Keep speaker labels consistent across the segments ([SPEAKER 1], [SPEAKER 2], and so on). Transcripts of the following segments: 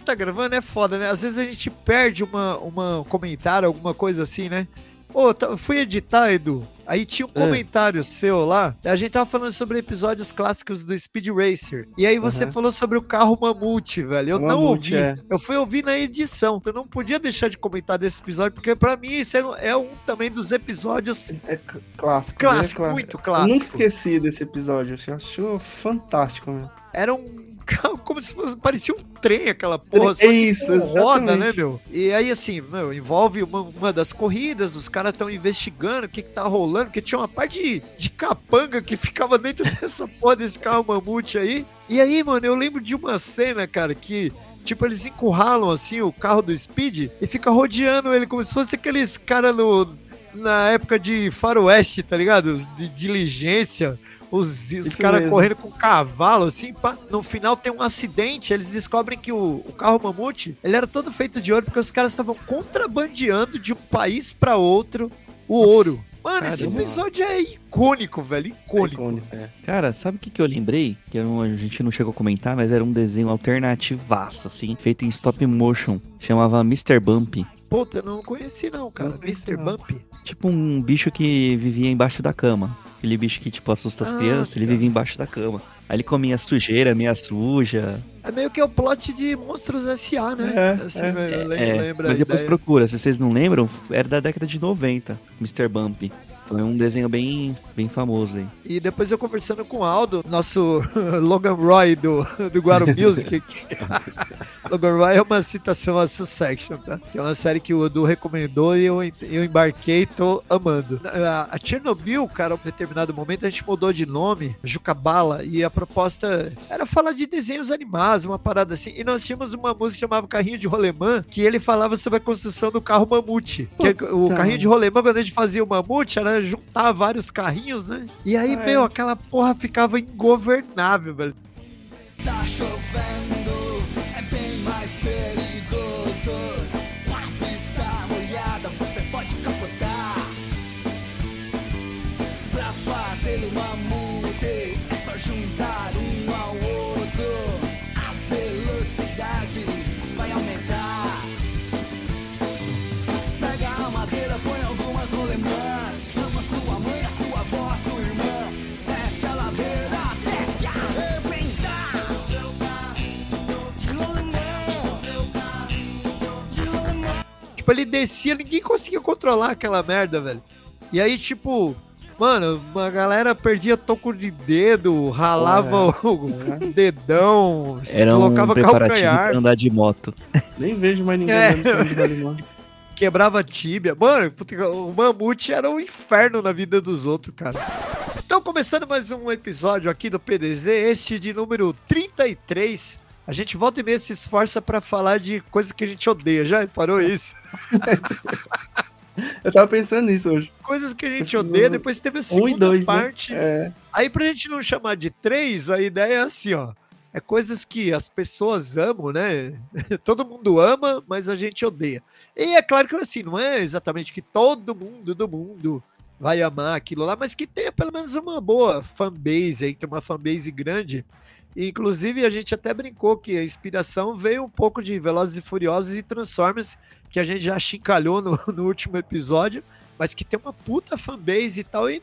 [SPEAKER 1] gente tá gravando é foda, né? Às vezes a gente perde uma, uma comentário, alguma coisa assim, né? Ô, tá, fui editar, Edu. Aí tinha um
[SPEAKER 2] É.
[SPEAKER 1] comentário seu lá. A gente tava falando sobre episódios clássicos do Speed Racer. E aí você
[SPEAKER 2] Aham.
[SPEAKER 1] falou sobre o carro Mamute, velho. Eu
[SPEAKER 2] O
[SPEAKER 1] não
[SPEAKER 2] Mamute,
[SPEAKER 1] ouvi.
[SPEAKER 2] é.
[SPEAKER 1] Eu fui ouvir na edição. Eu não podia deixar de comentar desse episódio, porque pra mim isso é um, é um também dos episódios
[SPEAKER 2] É clássico. né? Clá-
[SPEAKER 1] muito
[SPEAKER 2] Eu
[SPEAKER 1] clássicos.
[SPEAKER 2] nunca esqueci desse episódio. Você achou fantástico, meu.
[SPEAKER 1] Era um carro como se fosse. Parecia um trem aquela porra.
[SPEAKER 2] É isso,
[SPEAKER 1] roda, né, meu? E aí, assim, meu, envolve uma, uma das corridas, os caras estão investigando o que, que tá rolando, porque tinha uma parte de, de capanga que ficava dentro dessa porra desse carro mamute aí. E aí, mano, eu lembro de uma cena, cara, que. Tipo, eles encurralam assim o carro do Speed e fica rodeando ele como se fosse aqueles caras no. Na época de faroeste, tá ligado? De diligência, os, os caras correndo com cavalo, assim, pá. No final tem um acidente, eles descobrem que o, o carro mamute, ele era todo feito de ouro, porque os caras estavam contrabandeando de um país pra outro o ouro. Mano, esse
[SPEAKER 2] Caramba.
[SPEAKER 1] episódio é icônico, velho, icônico.
[SPEAKER 2] Icônico, é.
[SPEAKER 3] Cara, sabe o que, que eu lembrei? Que eu não- a gente não chegou a comentar, mas era um desenho alternativaço, assim, feito em stop motion. Chamava Mr. Bump.
[SPEAKER 1] Puta, eu não conheci não, cara.
[SPEAKER 2] Não
[SPEAKER 1] Mr. Bump.
[SPEAKER 3] Tipo um bicho que vivia embaixo da cama. Aquele bicho que, tipo, assusta as
[SPEAKER 1] Ah,
[SPEAKER 3] crianças, ele
[SPEAKER 1] tá.
[SPEAKER 3] vivia embaixo da cama. Aí ele comia sujeira, meia suja.
[SPEAKER 1] É meio que o plot de Monstros S.A., né?
[SPEAKER 2] É,
[SPEAKER 1] assim,
[SPEAKER 2] é.
[SPEAKER 1] eu lembro,
[SPEAKER 3] É,
[SPEAKER 1] lembra
[SPEAKER 3] mas
[SPEAKER 1] a
[SPEAKER 3] depois
[SPEAKER 1] ideia.
[SPEAKER 3] procura, se vocês não lembram, era da década de 90, Mr. Bump. Foi um desenho bem, bem famoso aí.
[SPEAKER 1] E depois eu conversando com o Aldo, nosso Logan Roy do, do Guaro Music. que- Logan Roy é uma citação a Sussection, tá? Que é uma série que o Edu recomendou e eu, eu embarquei e tô amando. A, a Chernobyl, cara, a um determinado momento a gente mudou de nome, Jucabala, e a proposta era falar de desenhos animados, uma parada assim. E nós tínhamos uma música que chamava Carrinho de Rolemã, que ele falava sobre a construção do carro mamute. Que é o carrinho de rolemã, quando a gente fazia o mamute, era juntar vários carrinhos, né? E aí,
[SPEAKER 2] Ah, é.
[SPEAKER 1] meu, aquela porra ficava ingovernável, velho.
[SPEAKER 4] Tá chovendo,
[SPEAKER 1] Tipo, ele descia, ninguém conseguia controlar aquela merda, velho. E aí, tipo, mano, uma galera perdia toco de dedo, ralava o dedão, se
[SPEAKER 3] Era um
[SPEAKER 1] deslocava
[SPEAKER 3] preparativo
[SPEAKER 1] calcanhar,
[SPEAKER 3] pra andar de moto.
[SPEAKER 2] Nem vejo mais ninguém
[SPEAKER 1] É.
[SPEAKER 2] andando de rolimã.
[SPEAKER 1] quebrava tíbia. Mano, puta, o mamute era um inferno na vida dos outros, cara. Então, começando mais um episódio aqui do PDZ, este de número 33. A gente volta e meia se esforça pra falar de coisas que a gente odeia. Já parou isso?
[SPEAKER 2] Eu tava pensando nisso hoje.
[SPEAKER 1] Coisas que a gente odeia, depois teve a
[SPEAKER 2] Um
[SPEAKER 1] segunda
[SPEAKER 2] e dois,
[SPEAKER 1] parte.
[SPEAKER 2] né? É.
[SPEAKER 1] Aí, pra gente não chamar de três, a ideia é assim, ó. É coisas que as pessoas amam, né? todo mundo ama, mas a gente odeia. E é claro que assim, não é exatamente que todo mundo do mundo vai amar aquilo lá, mas que tenha pelo menos uma boa fanbase aí, que é uma fanbase grande. Inclusive, a gente até brincou que a inspiração veio um pouco de Velozes e Furiosos e Transformers, que a gente já chincalhou no, no último episódio, mas que tem uma puta fanbase e tal, e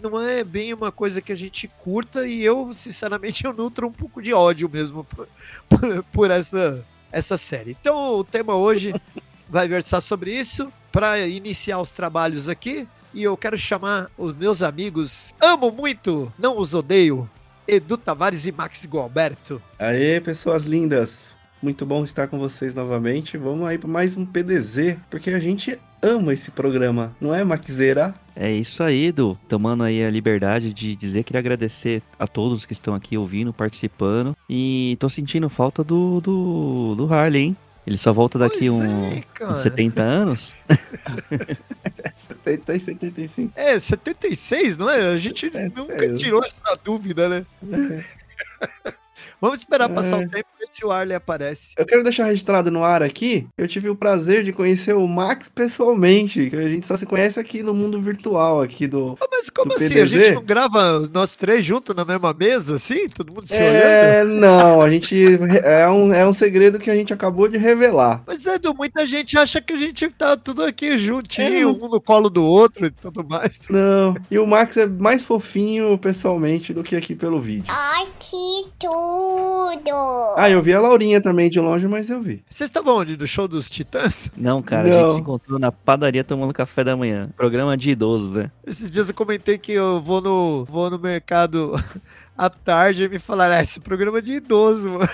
[SPEAKER 1] não é bem uma coisa que a gente curta, e eu, sinceramente, eu nutro um pouco de ódio mesmo por, por- por essa, essa série. Então, o tema hoje vai versar sobre isso, para iniciar os trabalhos aqui, e eu quero chamar os meus amigos, amo muito, não os odeio, Edu Tavares e Max Gualberto.
[SPEAKER 2] Aê, pessoas lindas. Muito bom estar com vocês novamente. Vamos aí para mais um PDZ, porque a gente ama esse programa, não é, Maxeira?
[SPEAKER 3] É isso aí, Edu. Tomando aí a liberdade de dizer, queria agradecer a todos que estão aqui ouvindo, participando. E tô sentindo falta do, do, do Harley, hein? Ele só volta daqui
[SPEAKER 1] Pois
[SPEAKER 3] um,
[SPEAKER 1] é,
[SPEAKER 3] uns 70 anos.
[SPEAKER 2] 70 e 75.
[SPEAKER 1] É, 76, não é? A gente
[SPEAKER 2] É,
[SPEAKER 1] nunca
[SPEAKER 2] é.
[SPEAKER 1] tirou essa dúvida, né? Vamos esperar passar
[SPEAKER 2] É.
[SPEAKER 1] o tempo e ver se o Arley aparece.
[SPEAKER 2] Eu quero deixar registrado no ar aqui. Eu tive o prazer de conhecer o Max pessoalmente. que A gente só se conhece aqui no mundo virtual aqui do.
[SPEAKER 1] Ah, Mas como
[SPEAKER 2] Do
[SPEAKER 1] assim? A
[SPEAKER 2] PDZ?
[SPEAKER 1] gente não grava nós três juntos na mesma mesa, assim? Todo mundo se olhando?
[SPEAKER 2] É, não, a gente é um, é um segredo que a gente acabou de revelar.
[SPEAKER 1] Mas Edu, muita gente acha que a gente tá tudo aqui juntinho,
[SPEAKER 2] É.
[SPEAKER 1] um no colo do outro e tudo mais.
[SPEAKER 2] Não. E o Max é mais fofinho pessoalmente do que aqui pelo vídeo.
[SPEAKER 5] Ai, que tudo!
[SPEAKER 2] Ah, eu vi a Laurinha também de longe, mas eu vi.
[SPEAKER 1] Vocês estavam onde? Do show dos Titãs?
[SPEAKER 3] Não, cara, a
[SPEAKER 2] Não.
[SPEAKER 3] gente se encontrou na padaria tomando café da manhã. Programa de idoso, né?
[SPEAKER 1] Esses dias eu comentei que eu vou no, vou no mercado à tarde e me falaram, ah, esse programa é de idoso, mano.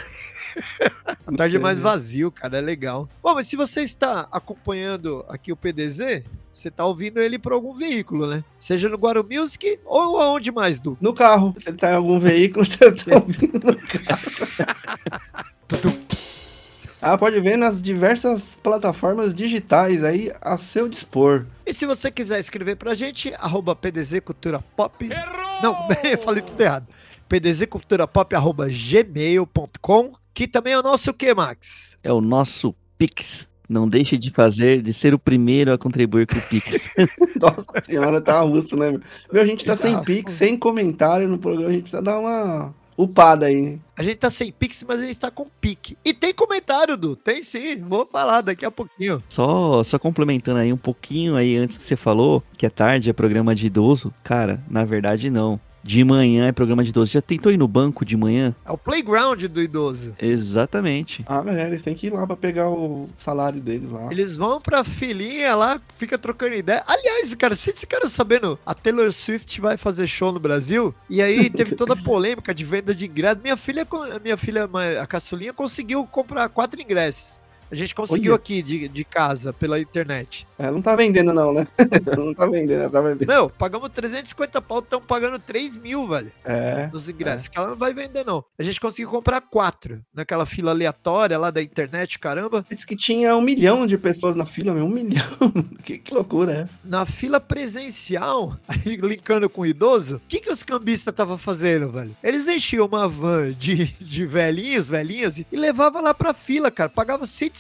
[SPEAKER 1] À tarde é mais vazio, cara, é legal. Bom, mas se você está acompanhando aqui o PDZ, você tá ouvindo ele por algum veículo, né? Seja no Guaro Music ou aonde mais, Du?
[SPEAKER 2] No carro. Se ele tá em algum veículo, você tá ouvindo no
[SPEAKER 1] Tudu.
[SPEAKER 2] Ah, pode ver nas diversas plataformas digitais aí a seu dispor.
[SPEAKER 1] E se você quiser escrever pra gente, arroba PDZ Cultura Pop. Não, eu falei tudo errado. pdzculturapop, arroba gmail.com, que também é o nosso o quê, Max?
[SPEAKER 3] É o nosso Pix. Não deixe de fazer, de ser o primeiro a contribuir com o Pix.
[SPEAKER 2] Nossa senhora, tá russo, né? meu? Meu, a gente tá sem
[SPEAKER 1] Tá.
[SPEAKER 2] pix, sem comentário no programa, a gente precisa dar uma upada aí.
[SPEAKER 1] A gente tá sem Pix, mas a gente tá com pique. E tem comentário, Du. Tem sim. Vou falar daqui a pouquinho.
[SPEAKER 3] Só, só complementando aí um pouquinho aí antes que você falou que é tarde, é programa de idoso. Cara, na verdade não. De manhã é programa de idoso. Já tentou ir no banco de manhã?
[SPEAKER 1] É o playground do idoso.
[SPEAKER 3] Exatamente.
[SPEAKER 2] Ah, galera, eles têm que ir lá pra pegar o salário deles lá.
[SPEAKER 1] Eles vão pra filinha lá, fica trocando ideia. Aliás, cara, vocês ficaram sabendo, a Taylor Swift vai fazer show no Brasil, e aí teve toda a polêmica de venda de ingressos. Minha filha, minha filha, a caçulinha, conseguiu comprar quatro ingressos. A gente conseguiu
[SPEAKER 2] Olha.
[SPEAKER 1] aqui de, de casa, pela internet.
[SPEAKER 2] É, não tá vendendo não, né? não tá vendendo, ela tá vendendo.
[SPEAKER 1] Não, pagamos 350 pau, estão pagando 3 mil, velho,
[SPEAKER 2] É.
[SPEAKER 1] nos ingressos. Que ela não vai vender, não. A gente conseguiu comprar quatro naquela fila aleatória lá da internet, caramba.
[SPEAKER 2] Diz que tinha um milhão de pessoas na fila, meu. Um milhão. que, que loucura é essa?
[SPEAKER 1] na fila presencial, aí linkando com o idoso, o que, que os cambistas estavam fazendo, velho? Eles enchiam uma van de, de velhinhos, velhinhas, e levavam lá pra fila, cara. Pagava 150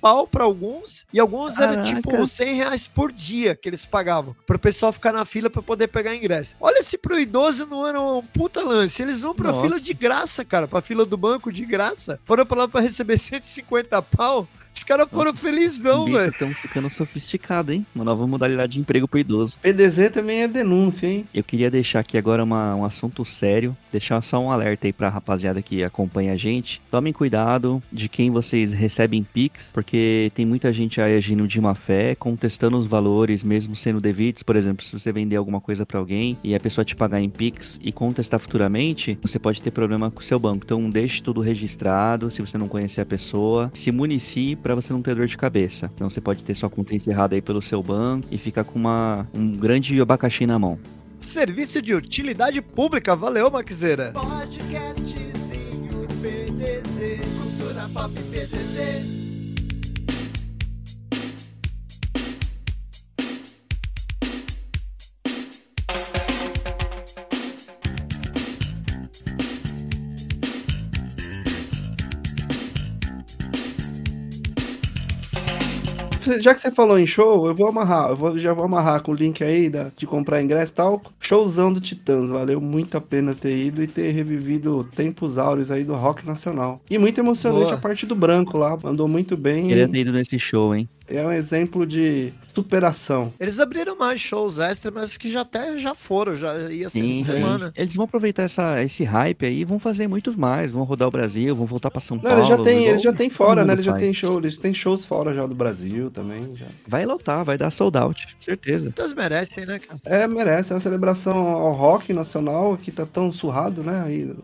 [SPEAKER 1] pau pra alguns, e alguns era
[SPEAKER 3] Caraca.
[SPEAKER 1] tipo 100 reais por dia que eles pagavam, pro pessoal ficar na fila pra poder pegar ingresso. Olha se pro idoso não era um puta lance. Eles vão pra
[SPEAKER 3] Nossa.
[SPEAKER 1] fila de graça, cara, pra fila do banco de graça. Foram pra lá pra receber 150 pau. Os caras foram felizão, velho.
[SPEAKER 3] estão ficando sofisticado, hein? Uma nova modalidade de emprego pro idoso.
[SPEAKER 2] PDZ também é denúncia, hein?
[SPEAKER 3] Eu queria deixar aqui agora uma- um assunto sério, deixar só um alerta aí pra rapaziada que acompanha a gente. Tomem cuidado de quem vocês recebem Pix, porque tem muita gente aí agindo de má fé, contestando os valores, mesmo sendo devidos. Por exemplo, se você vender alguma coisa pra alguém e a pessoa te pagar em Pix e contestar futuramente, você pode ter problema com o seu banco. Então deixe tudo registrado, se você não conhecer a pessoa, se municie pra você não ter dor de cabeça. Então você pode ter sua conta encerrada aí pelo seu banco e ficar com uma, um grande abacaxi na mão.
[SPEAKER 1] Serviço de utilidade pública, valeu, Maxeira. Podcastzinho PDZ, cultura pop PDZ.
[SPEAKER 2] Já que você falou em show, eu vou amarrar. Eu vou, já vou amarrar com o link aí da, de comprar ingresso e tal. Showzão do Titãs. Valeu muito a pena ter ido e ter revivido tempos áureos aí do rock nacional. E muito emocionante
[SPEAKER 1] Boa.
[SPEAKER 2] a parte do branco lá. Mandou muito bem.
[SPEAKER 3] Queria ter ido nesse show, hein?
[SPEAKER 2] É um exemplo de superação.
[SPEAKER 1] Eles abriram mais shows extra, mas que já até já foram, já ia ser
[SPEAKER 3] Sim,
[SPEAKER 1] essa
[SPEAKER 3] sim.
[SPEAKER 1] semana.
[SPEAKER 3] Eles vão aproveitar essa, esse hype aí e vão fazer muitos mais. Vão rodar o Brasil, vão voltar pra São
[SPEAKER 2] Não,
[SPEAKER 3] Paulo.
[SPEAKER 2] eles já têm,
[SPEAKER 3] igual
[SPEAKER 2] eles já têm fora, né? Eles já têm show, eles têm shows fora já do Brasil também. Já.
[SPEAKER 3] Vai lotar, vai dar sold out, certeza.
[SPEAKER 1] Todos merecem, né, cara?
[SPEAKER 2] É, merece, é uma celebração ao rock nacional, que tá tão surrado, né? Aí,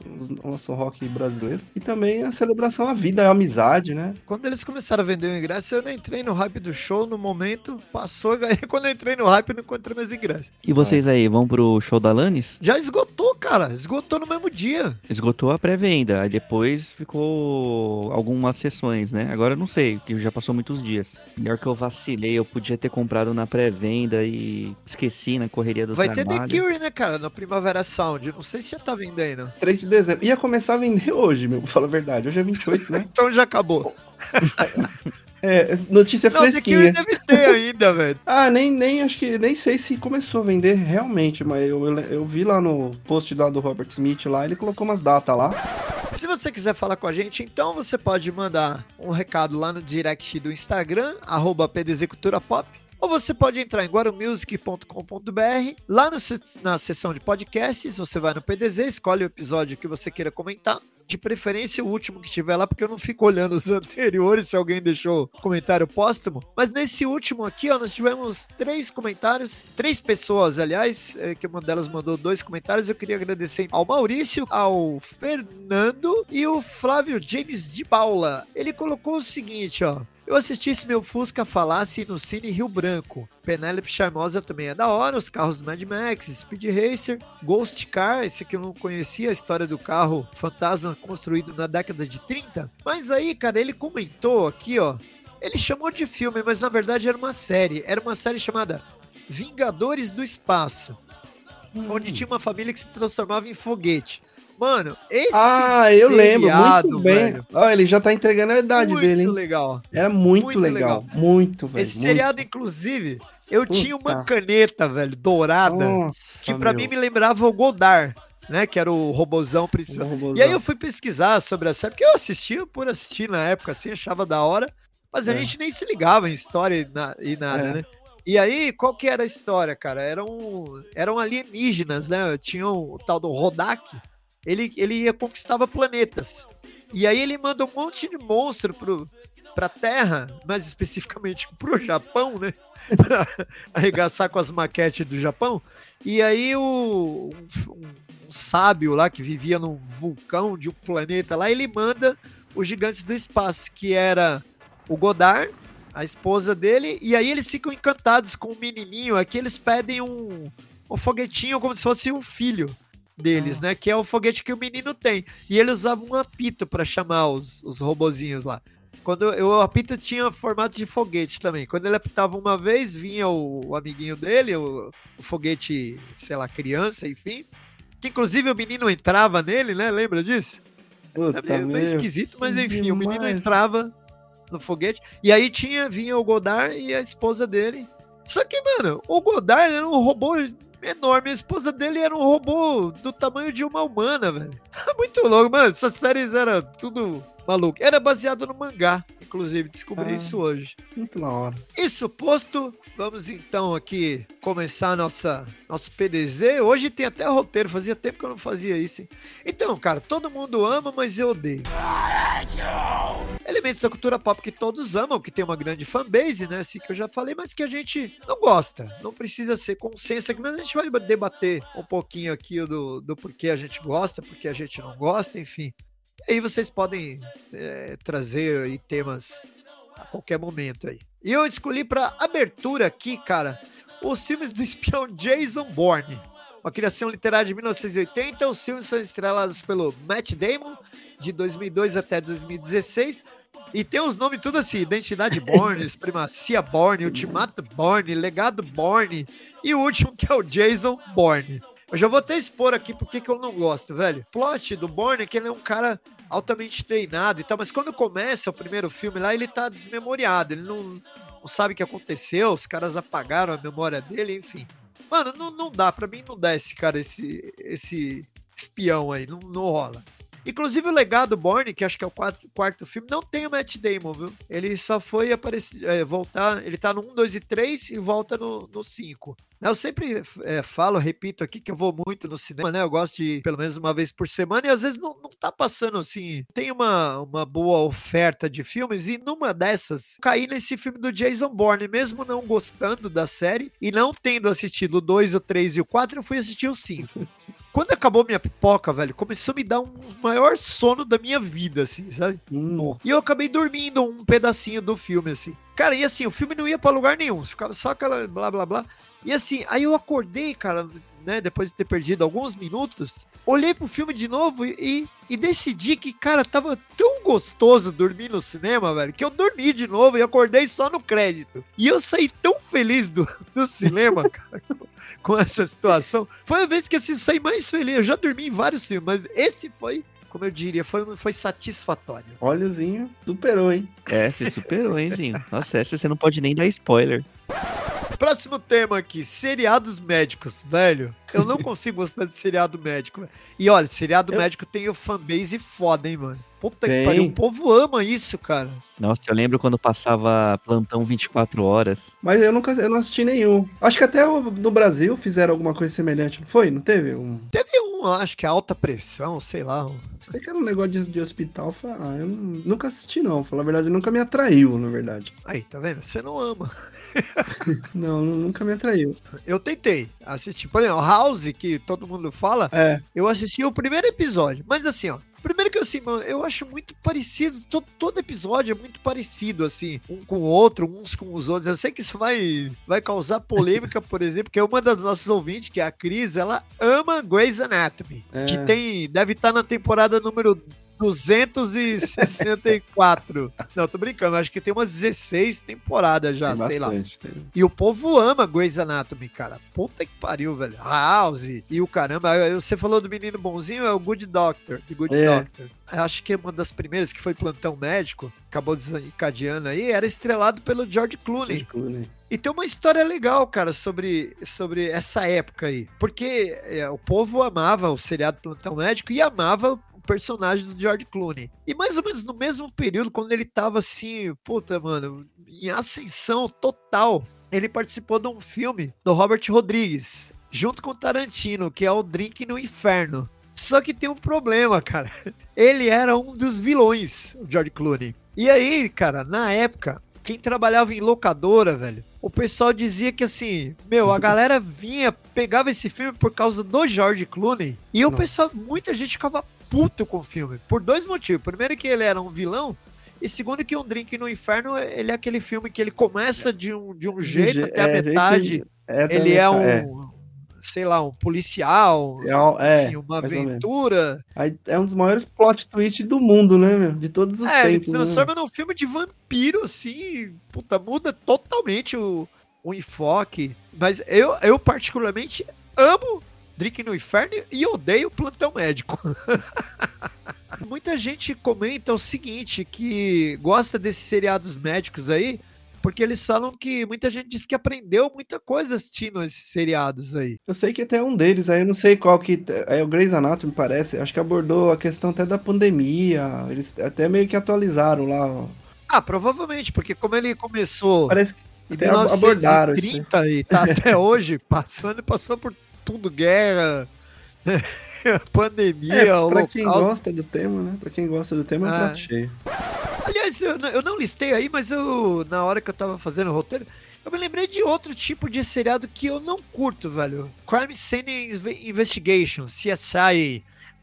[SPEAKER 2] o nosso rock brasileiro. E também a celebração à vida, à amizade, né?
[SPEAKER 1] Quando eles começaram a vender o ingresso, eu não entrei no hype do show no momento, passou, e aí quando eu entrei no hype, eu não encontrei meus ingressos.
[SPEAKER 3] E vocês aí, vão pro show da Lannis?
[SPEAKER 1] Já esgotou, cara. Esgotou no mesmo dia.
[SPEAKER 3] Esgotou a pré-venda, aí depois ficou algumas sessões, né? Agora eu não sei, porque já passou muitos dias. Melhor que eu vacilei, eu podia ter comprado na pré-venda e esqueci na correria do
[SPEAKER 1] Vai ter
[SPEAKER 3] trabalho.
[SPEAKER 1] The Cure, né, cara, na Primavera Sound. Não sei se já tá vendendo.
[SPEAKER 2] 3 de dezembro. Ia começar a vender hoje, meu, pra falar a verdade. Hoje é 28, né?
[SPEAKER 1] Então já acabou.
[SPEAKER 2] É, notícia
[SPEAKER 1] Não,
[SPEAKER 2] fresquinha.
[SPEAKER 1] Deve ter ainda, velho.
[SPEAKER 2] Ah, nem, nem acho que nem sei se começou a vender realmente, mas eu, eu, eu vi lá no post lá do Robert Smith lá, ele colocou umas datas lá.
[SPEAKER 1] Se você quiser falar com a gente, então você pode mandar um recado lá no direct do Instagram, arroba PDZCulturaPop. Ou você pode entrar em guarumusic.com.br. Lá no na seção de podcasts, você vai no PDZ, escolhe o episódio que você queira comentar. De preferência o último que estiver lá, porque eu não fico olhando os anteriores se alguém deixou comentário póstumo. Mas nesse último aqui, ó, nós tivemos três comentários, três pessoas, aliás, é, que uma delas mandou dois comentários. Eu queria agradecer ao Maurício, ao Fernando e o Flávio James de Paula. Ele colocou o seguinte, ó. Eu assisti se meu Fusca falasse no Cine Rio Branco. Penélope Charmosa também é da hora, os carros do Mad Max, Speed Racer, Ghost Car, esse que eu não conhecia, a história do carro fantasma construído na década de 30. Mas aí, cara, ele comentou aqui, ó, ele chamou de filme, mas na verdade era uma série. Era uma série chamada Vingadores do Espaço, onde tinha uma família que se transformava em foguete. Mano, esse
[SPEAKER 2] Ah, eu lembro,
[SPEAKER 1] seriado,
[SPEAKER 2] muito bem.
[SPEAKER 1] velho,
[SPEAKER 2] ele já tá entregando a idade
[SPEAKER 1] muito
[SPEAKER 2] dele, hein?
[SPEAKER 1] legal.
[SPEAKER 2] Era muito,
[SPEAKER 1] muito
[SPEAKER 2] legal. Muito, velho.
[SPEAKER 1] Esse
[SPEAKER 2] muito.
[SPEAKER 1] seriado, inclusive, eu tinha uma
[SPEAKER 2] Puta.
[SPEAKER 1] caneta, velho, dourada,
[SPEAKER 2] Nossa,
[SPEAKER 1] que pra
[SPEAKER 2] meu.
[SPEAKER 1] mim me lembrava o Godard, né? Que era o robozão principal.
[SPEAKER 2] Um.
[SPEAKER 1] E aí eu fui pesquisar sobre a série, porque eu assistia por assistir na época, assim, achava da hora, mas a
[SPEAKER 2] É.
[SPEAKER 1] gente nem se ligava em história e, na- e nada,
[SPEAKER 2] É.
[SPEAKER 1] né? E aí, qual que era a história, cara? Eram, eram alienígenas, né? Tinha o tal do Rodak, ele, ele ia conquistava planetas. E aí ele manda um monte de monstro pro, pra Terra, mais especificamente pro Japão, né? Pra arregaçar com as maquetes do Japão. E aí o, um, um- sábio lá que vivia num vulcão de um planeta lá, ele manda os gigantes do espaço, que era o Godard, a esposa dele, e aí eles ficam encantados com o menininho, aqui eles pedem um, um foguetinho como se fosse um filho deles, né? Que é o foguete que o menino tem. E ele usava um apito para chamar os, os robozinhos lá. Quando eu, o apito tinha formato de foguete também. Quando ele apitava uma vez, vinha o, o amiguinho dele, o, o foguete, sei lá, criança, enfim. Que inclusive o menino entrava nele, né? Lembra disso?
[SPEAKER 2] Puta,
[SPEAKER 1] É meio, meio esquisito, mas enfim, o menino
[SPEAKER 2] demais.
[SPEAKER 1] entrava no foguete. E aí tinha, vinha o Godard e a esposa dele. Só que, mano, o Godard era um robô enorme. A esposa dele era um robô do tamanho de uma humana, velho. Muito louco, mano. Essas séries eram tudo maluco. Era baseado no mangá, inclusive. Descobri
[SPEAKER 2] Ah.
[SPEAKER 1] isso hoje.
[SPEAKER 2] Muito na hora.
[SPEAKER 1] Isso posto, vamos então aqui começar nossa nosso PDZ. Hoje tem até roteiro, fazia tempo que eu não fazia isso. Hein? Então, cara, todo mundo ama, mas eu odeio. Elementos da cultura pop que todos amam, que tem uma grande fanbase, né? Assim que eu já falei, mas que a gente não gosta. Não precisa ser consenso aqui, mas a gente vai debater um pouquinho aqui do, do porquê a gente gosta, porque a gente não gosta, enfim. E aí vocês podem é, trazer aí temas a qualquer momento aí. E eu escolhi para abertura aqui, cara, os filmes do espião Jason Bourne. Uma criação literária de 1980. Os filmes são estrelados pelo Matt Damon, de 2002 até 2016. E tem os nomes tudo assim: Identidade Bourne, Supremacia Bourne, Ultimato Bourne, Legado Bourne. E o último que é o Jason Bourne. Eu já vou até expor aqui porque que eu não gosto, velho. Plot do Bourne é que ele é um cara altamente treinado e tal, mas quando começa o primeiro filme lá, ele tá desmemoriado, ele não, não sabe o que aconteceu, os caras apagaram a memória dele, enfim. Mano, não, não dá, pra mim não dá esse cara, esse, esse espião aí, não, não rola. Inclusive o Legado Borne, que acho que é o quarto, quarto filme, não tem o Matt Damon, viu? Ele só foi aparecer, é, voltar, ele tá no 1, 2 e 3 e volta no, no 5. Eu sempre é, falo, repito aqui que eu vou muito no cinema, né? Eu gosto de ir pelo menos uma vez por semana e às vezes não, não tá passando assim. Tem uma, uma boa oferta de filmes e numa dessas caí nesse filme do Jason Bourne, mesmo não gostando da série e não tendo assistido o 2, o 3 e o 4, eu fui assistir o 5. Quando acabou minha pipoca, velho, começou a me dar um maior sono da minha vida, assim, sabe?
[SPEAKER 2] Nossa.
[SPEAKER 1] E eu acabei dormindo um pedacinho do filme, assim. Cara, e assim, o filme não ia pra lugar nenhum, ficava só aquela blá blá blá. E assim, aí eu acordei, cara, né, depois de ter perdido alguns minutos, olhei pro filme de novo e, e decidi que, cara, tava tão gostoso dormir no cinema, velho, que eu dormi de novo e acordei só no crédito. E eu saí tão feliz do, do cinema, cara, com- essa situação. Foi a vez que assim, eu saí mais feliz. Eu já dormi em vários filmes, mas esse foi, como eu diria, foi, foi satisfatório.
[SPEAKER 2] Olhazinho, superou, hein?
[SPEAKER 3] É, você superou, hein, Zinho? Nossa, essa você não pode nem dar spoiler.
[SPEAKER 1] Próximo tema aqui, seriados médicos, velho. Eu não consigo gostar de seriado médico. velho. E olha, seriado
[SPEAKER 2] Eu-
[SPEAKER 1] médico tem o fanbase foda, hein, mano. Puta
[SPEAKER 2] Tem.
[SPEAKER 1] que pariu, o povo ama isso, cara.
[SPEAKER 3] Nossa, eu lembro quando passava plantão 24 horas.
[SPEAKER 2] Mas eu nunca eu não assisti nenhum. Acho que até o- no Brasil fizeram alguma coisa semelhante, não foi? Não teve? Um...
[SPEAKER 1] Teve um, acho que alta pressão, sei lá. um-
[SPEAKER 2] Sei que era um negócio de, de hospital. ah, eu nunca assisti, não. Falar a verdade, nunca me atraiu, na verdade.
[SPEAKER 1] Aí, tá vendo? Você não ama.
[SPEAKER 2] Não, nu- nunca me atraiu.
[SPEAKER 1] Eu tentei assistir. Por exemplo, House, que todo mundo fala,
[SPEAKER 2] É,
[SPEAKER 1] eu assisti o primeiro episódio. Mas assim, ó. Primeiro que assim, mano, eu acho muito parecido. Todo, todo episódio é muito parecido, assim, um com o outro, uns com os outros. Eu sei que isso vai, vai causar polêmica, por exemplo, porque uma das nossas ouvintes, que é a Cris, ela ama Grey's Anatomy.
[SPEAKER 2] É.
[SPEAKER 1] Que tem. Deve estar na temporada número 264. Não, tô brincando, acho que tem umas 16 temporadas já,
[SPEAKER 2] tem
[SPEAKER 1] sei lá.
[SPEAKER 2] bastante, tem.
[SPEAKER 1] E o povo ama Grey's Anatomy, cara. Puta que pariu, velho. House e o caramba. Você falou do menino bonzinho, é o Good Doctor. The Good
[SPEAKER 2] É.
[SPEAKER 1] Doctor. Acho que é uma das primeiras que foi plantão médico, acabou desencadeando aí, era estrelado pelo George Clooney.
[SPEAKER 2] George Clooney.
[SPEAKER 1] E tem uma história legal, cara, sobre, sobre essa época aí. Porque é, o povo amava o seriado Plantão Médico e amava o personagem do George Clooney. E mais ou menos no mesmo período, quando ele tava assim, puta, mano, em ascensão total, ele participou de um filme do Robert Rodrigues, junto com o Tarantino, que é o Drink no Inferno. Só que tem um problema, cara. Ele era um dos vilões, o George Clooney. E aí, cara, na época, quem trabalhava em locadora, velho, o pessoal dizia que assim, meu, a galera vinha, pegava esse filme por causa do George Clooney. E o pessoal, muita gente ficava puto com o filme. Por dois motivos. Primeiro que ele era um vilão. E segundo que um Drink no Inferno, ele é aquele filme que ele começa de um, de um jeito
[SPEAKER 2] Je-
[SPEAKER 1] até a
[SPEAKER 2] é,
[SPEAKER 1] metade.
[SPEAKER 2] é, a
[SPEAKER 1] ele é um,
[SPEAKER 2] metade,
[SPEAKER 1] sei lá, um policial.
[SPEAKER 2] É, é,
[SPEAKER 1] enfim, uma aventura.
[SPEAKER 2] É um dos maiores plot twists do mundo, né, meu? De todos os
[SPEAKER 1] É, ele
[SPEAKER 2] tempos.
[SPEAKER 1] se
[SPEAKER 2] né?
[SPEAKER 1] transforma num filme de vampiro, assim. Puta, muda totalmente o, o enfoque. Mas eu, eu, particularmente, amo Drink no Inferno e odeio Plantão Médico. Muita gente comenta o seguinte, que gosta desses seriados médicos aí, porque eles falam que muita gente diz que aprendeu muita coisa assistindo esses seriados aí.
[SPEAKER 2] Eu sei que até um deles, aí eu não sei qual que. É o Grey's Anatomy, parece. Acho que abordou a questão até da pandemia. Eles até meio que atualizaram lá.
[SPEAKER 1] Ah, provavelmente, porque como ele começou
[SPEAKER 2] Parece que
[SPEAKER 1] em
[SPEAKER 2] até ab- abordaram isso aí.
[SPEAKER 1] 1930 e tá até hoje passando e passou por tudo, guerra, pandemia,
[SPEAKER 2] É, pra quem gosta do tema, né? Pra quem gosta do tema, é um
[SPEAKER 1] Ah.
[SPEAKER 2] prato cheio.
[SPEAKER 1] Aliás, eu, não- eu não listei aí, mas eu, na hora que eu tava fazendo o roteiro, eu me lembrei de outro tipo de seriado que eu não curto, velho. Crime Scene Inve- Investigation, CSI,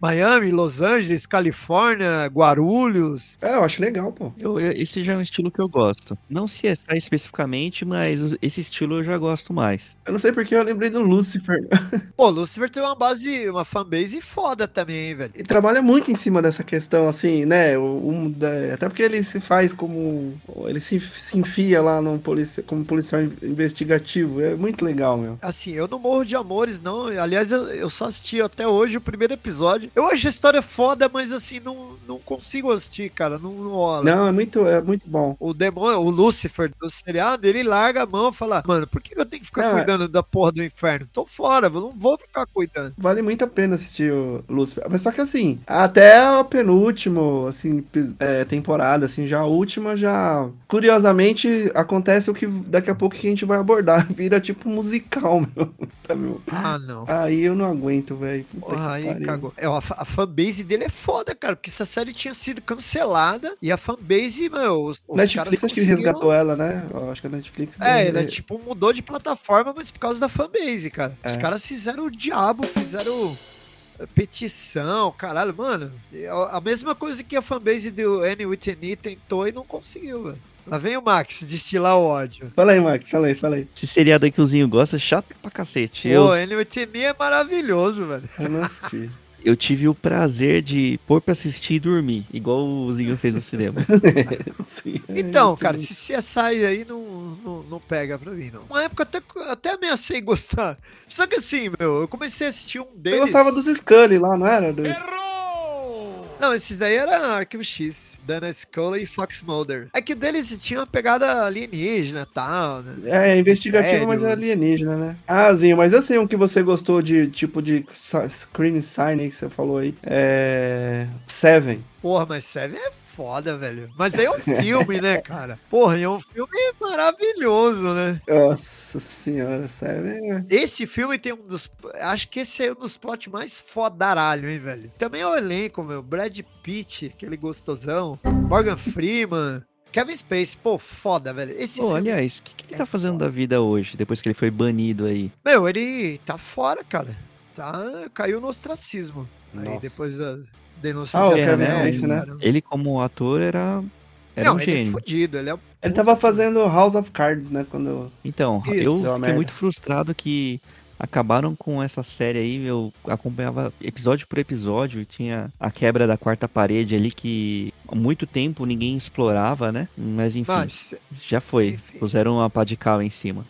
[SPEAKER 1] Miami, Los Angeles, Califórnia, Guarulhos.
[SPEAKER 2] É, eu acho legal, pô.
[SPEAKER 3] Eu, eu- esse já é um estilo que eu gosto. Não CSI especificamente, mas esse estilo eu já gosto mais.
[SPEAKER 2] Eu não sei porque eu lembrei do Lucifer.
[SPEAKER 1] Pô, Lucifer tem uma base, uma fanbase foda também, hein, velho.
[SPEAKER 2] E trabalha muito em cima dessa questão, assim, né? o- um da- até porque ele se faz como. Ele se, se enfia lá num policia, como policial in- investigativo. É muito legal, meu.
[SPEAKER 1] Assim, eu não morro de amores, não. Aliás, eu, eu só assisti até hoje o primeiro episódio. Eu acho a história foda, mas assim, não, não consigo assistir, cara. Não, não rola.
[SPEAKER 2] Não, é muito, é muito bom.
[SPEAKER 1] O demônio, o Lúcifer do seriado, ele larga a mão e fala: Mano, por que eu tenho que ficar
[SPEAKER 2] Não, é-
[SPEAKER 1] cuidando da porra do inferno? Tô fora, eu não vou ficar cuidando.
[SPEAKER 2] Vale muito a pena assistir o Lucifer. Mas só que assim, até o penúltimo, assim, é, temporada, assim, já a última, já. Curiosamente, acontece o que daqui a pouco que a gente vai abordar. Vira tipo musical, meu. Tá, meu.
[SPEAKER 1] Ah, não.
[SPEAKER 2] Aí eu não aguento, velho.
[SPEAKER 1] Aí
[SPEAKER 2] pariu.
[SPEAKER 1] cagou. É, a, a fanbase dele é foda, cara, porque essa série tinha sido cancelada e a fanbase, meu, os, os
[SPEAKER 2] Netflix
[SPEAKER 1] caras
[SPEAKER 2] acho que resgatou ela, né? Eu acho que a Netflix.
[SPEAKER 1] É, é, tipo mudou de plataforma, mas por causa da fanbase, cara. Os
[SPEAKER 2] É.
[SPEAKER 1] caras fizeram o diabo, fizeram petição, caralho, mano. A mesma coisa que a fanbase do Annie Whitney tentou e não conseguiu, velho. Lá vem o Max destilar o ódio.
[SPEAKER 2] Fala aí, Mac, fala aí, fala aí.
[SPEAKER 3] Esse seriado que o Zinho gosta, é chato pra cacete. Eu,
[SPEAKER 1] Pô, Annie Whitney é maravilhoso, velho.
[SPEAKER 2] Eu não assisti.
[SPEAKER 3] eu tive o prazer de pôr pra assistir e dormir, igual o Zinho fez no cinema.
[SPEAKER 2] Sim.
[SPEAKER 1] Então, cara, se CSI aí não, não, não pega pra mim, não. Uma época até, até ameacei gostar. Só que assim, meu, eu comecei a assistir um deles.
[SPEAKER 2] Eu gostava dos Scully lá, não era? Dos...
[SPEAKER 1] Não, esses daí era Arquivo X. Dana Scully e Fox Mulder. É que deles tinha uma pegada alienígena e tal, né?
[SPEAKER 2] É, investigativo, mas era alienígena, né? Ah, Zinho, mas eu sei um que você gostou de tipo de Scream Sign aí que você falou aí. É. Seven.
[SPEAKER 1] Porra, mas Seven é foda, velho. Mas aí é um filme, né, cara? Porra, é um filme maravilhoso, né?
[SPEAKER 2] Nossa senhora, é.
[SPEAKER 1] Esse filme tem um dos. Acho que esse é um dos plots mais fodaralho, hein, velho? Também é o elenco, meu. Brad Pitt, aquele gostosão. Morgan Freeman. Kevin Space, pô, foda, velho. Esse
[SPEAKER 3] Pô,
[SPEAKER 1] filme.
[SPEAKER 3] aliás, o que, que ele
[SPEAKER 1] é
[SPEAKER 3] tá fazendo
[SPEAKER 1] foda.
[SPEAKER 3] da vida hoje, depois que ele foi banido aí?
[SPEAKER 1] Meu, ele tá fora, cara. Tá, caiu no ostracismo. Aí
[SPEAKER 2] Nossa.
[SPEAKER 1] depois da denúncia
[SPEAKER 2] Ah,
[SPEAKER 1] de
[SPEAKER 2] Space, né?
[SPEAKER 1] cara.
[SPEAKER 3] Ele, como ator, era, era
[SPEAKER 1] Não,
[SPEAKER 3] um
[SPEAKER 1] ele é
[SPEAKER 3] gênio.
[SPEAKER 1] fudido, ele é um
[SPEAKER 2] Ele tava fazendo House of Cards, né? Quando.
[SPEAKER 3] Então,
[SPEAKER 1] Isso,
[SPEAKER 3] eu fiquei
[SPEAKER 2] merda.
[SPEAKER 3] muito frustrado que acabaram com essa série aí. Eu acompanhava episódio por episódio e tinha a quebra da quarta parede ali que há muito tempo ninguém explorava, né? Mas enfim,
[SPEAKER 1] Mas,
[SPEAKER 3] já foi.
[SPEAKER 1] enfim.
[SPEAKER 3] Puseram uma pá de cal em cima.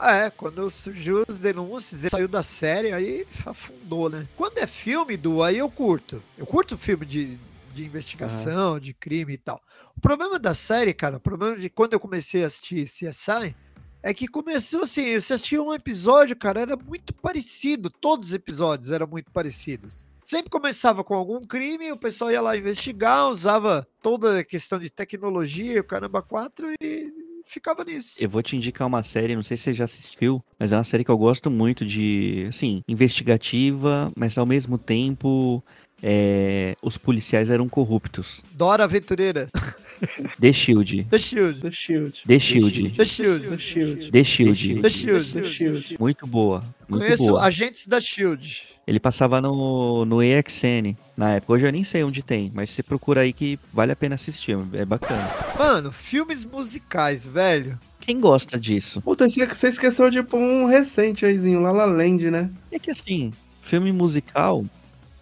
[SPEAKER 1] É, quando surgiu os denúncias, ele saiu da série, aí afundou, né? Quando é filme, do aí eu curto. Eu curto filme de, de investigação, de crime e tal. O problema da série, cara, o problema de quando eu comecei a assistir CSI é que começou assim, você assistia um episódio, cara, era muito parecido, todos os episódios eram muito parecidos. Sempre começava com algum crime, o pessoal ia lá investigar, usava toda a questão de tecnologia, o caramba 4 e ficava nisso.
[SPEAKER 3] Eu vou te indicar uma série, não sei se você já assistiu, mas é uma série que eu gosto muito de, assim, investigativa, mas ao mesmo tempo é, os policiais eram corruptos.
[SPEAKER 1] Dora Aventureira.
[SPEAKER 3] The Shield.
[SPEAKER 1] The Shield.
[SPEAKER 2] The Shield.
[SPEAKER 3] The Shield.
[SPEAKER 1] The Shield.
[SPEAKER 2] The Shield.
[SPEAKER 3] The Shield.
[SPEAKER 1] The Shield.
[SPEAKER 2] The Shield.
[SPEAKER 3] Muito boa. Muito
[SPEAKER 1] Conheço
[SPEAKER 3] boa.
[SPEAKER 1] agentes da Shield.
[SPEAKER 3] Ele passava no, no EXN na época. Hoje eu nem sei onde tem, mas você procura aí que vale a pena assistir. É bacana.
[SPEAKER 1] Mano, filmes musicais, velho.
[SPEAKER 3] Quem gosta disso?
[SPEAKER 2] Puta, você você esqueceu de pôr um recente aizinho, La La Land, né?
[SPEAKER 3] É que assim, filme musical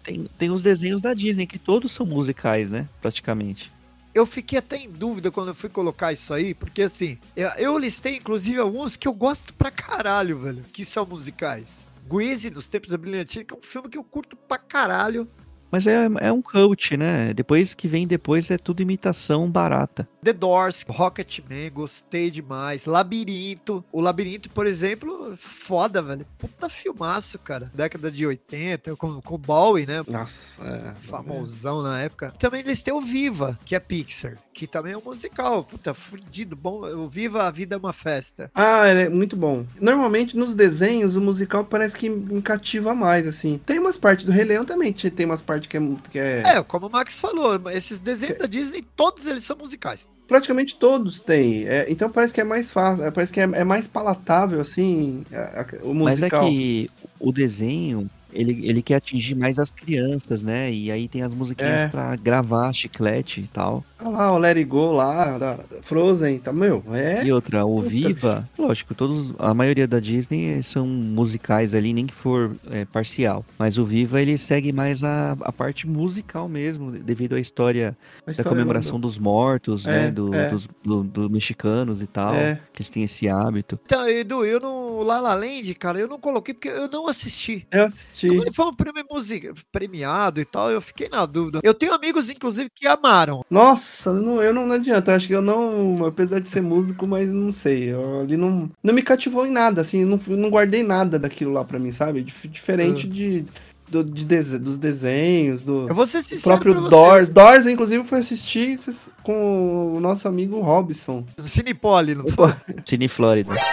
[SPEAKER 3] tem, tem os desenhos da Disney, que todos são musicais, né? Praticamente.
[SPEAKER 1] Eu fiquei até em dúvida quando eu fui colocar isso aí, porque assim, eu, listei inclusive alguns que eu gosto pra caralho, velho, que são musicais. Greasy, dos Tempos da Brilhantina, que é um filme que eu curto pra caralho.
[SPEAKER 3] Mas é, é um cult, né? Depois que vem depois é tudo imitação barata.
[SPEAKER 1] The Doors, Rocketman, gostei demais. Labirinto. O Labirinto, por exemplo, foda, velho. Puta filmaço, cara. Década de 80, com, com Bowie, né?
[SPEAKER 2] Nossa, é.
[SPEAKER 1] famosão na época. Também eles têm o Viva, que é Pixar, que também é um musical. Puta, fudido, bom. O Viva, a vida é uma festa.
[SPEAKER 2] Ah, ele é muito bom. Normalmente nos desenhos o musical parece que me cativa mais, assim. Tem umas partes do Rei Leão também, tem umas partes que é, que é...
[SPEAKER 1] É, como o Max falou, esses desenhos da Disney, todos eles são musicais.
[SPEAKER 2] Praticamente todos têm. É, então parece que é mais fácil, é, parece que é, é mais palatável, assim, a- a- o
[SPEAKER 3] Mas é
[SPEAKER 2] musical.
[SPEAKER 3] que o desenho, ele, ele quer atingir mais as crianças, né? E aí tem as musiquinhas
[SPEAKER 2] É.
[SPEAKER 3] pra gravar chiclete e tal.
[SPEAKER 2] Olha lá, o Let It Go lá, da Frozen, tá, meu, é...
[SPEAKER 3] E outra, o
[SPEAKER 2] Puta.
[SPEAKER 3] Viva, lógico, todos, a maioria da Disney são musicais ali, nem que for é, parcial. Mas o Viva, ele segue mais a, a parte musical mesmo, devido à história
[SPEAKER 2] a
[SPEAKER 3] da
[SPEAKER 2] história
[SPEAKER 3] comemoração dos mortos,
[SPEAKER 2] É,
[SPEAKER 3] né? Do,
[SPEAKER 2] é.
[SPEAKER 3] Dos do, do mexicanos e tal.
[SPEAKER 2] É.
[SPEAKER 3] Que eles têm esse hábito.
[SPEAKER 1] Então, Edu, eu não. La La Land, cara, eu não coloquei porque eu não assisti.
[SPEAKER 2] Eu assisti.
[SPEAKER 1] Como ele foi um prêmio musica, premiado e tal, eu fiquei na dúvida. Eu tenho amigos, inclusive, que amaram.
[SPEAKER 2] Nossa, não, eu não, não adianta. Eu acho que eu não, apesar de ser músico, mas não sei. Eu, ali não, não me cativou em nada, assim, eu não, não guardei nada daquilo lá pra mim, sabe? Dif- Diferente de, do- de dese- dos desenhos, do
[SPEAKER 1] Eu vou ser
[SPEAKER 2] próprio
[SPEAKER 1] pra você.
[SPEAKER 2] Doors. Doors, inclusive, fui assistir com o nosso amigo Robson.
[SPEAKER 1] Cinepoli, não foi?
[SPEAKER 3] Cine Flórida.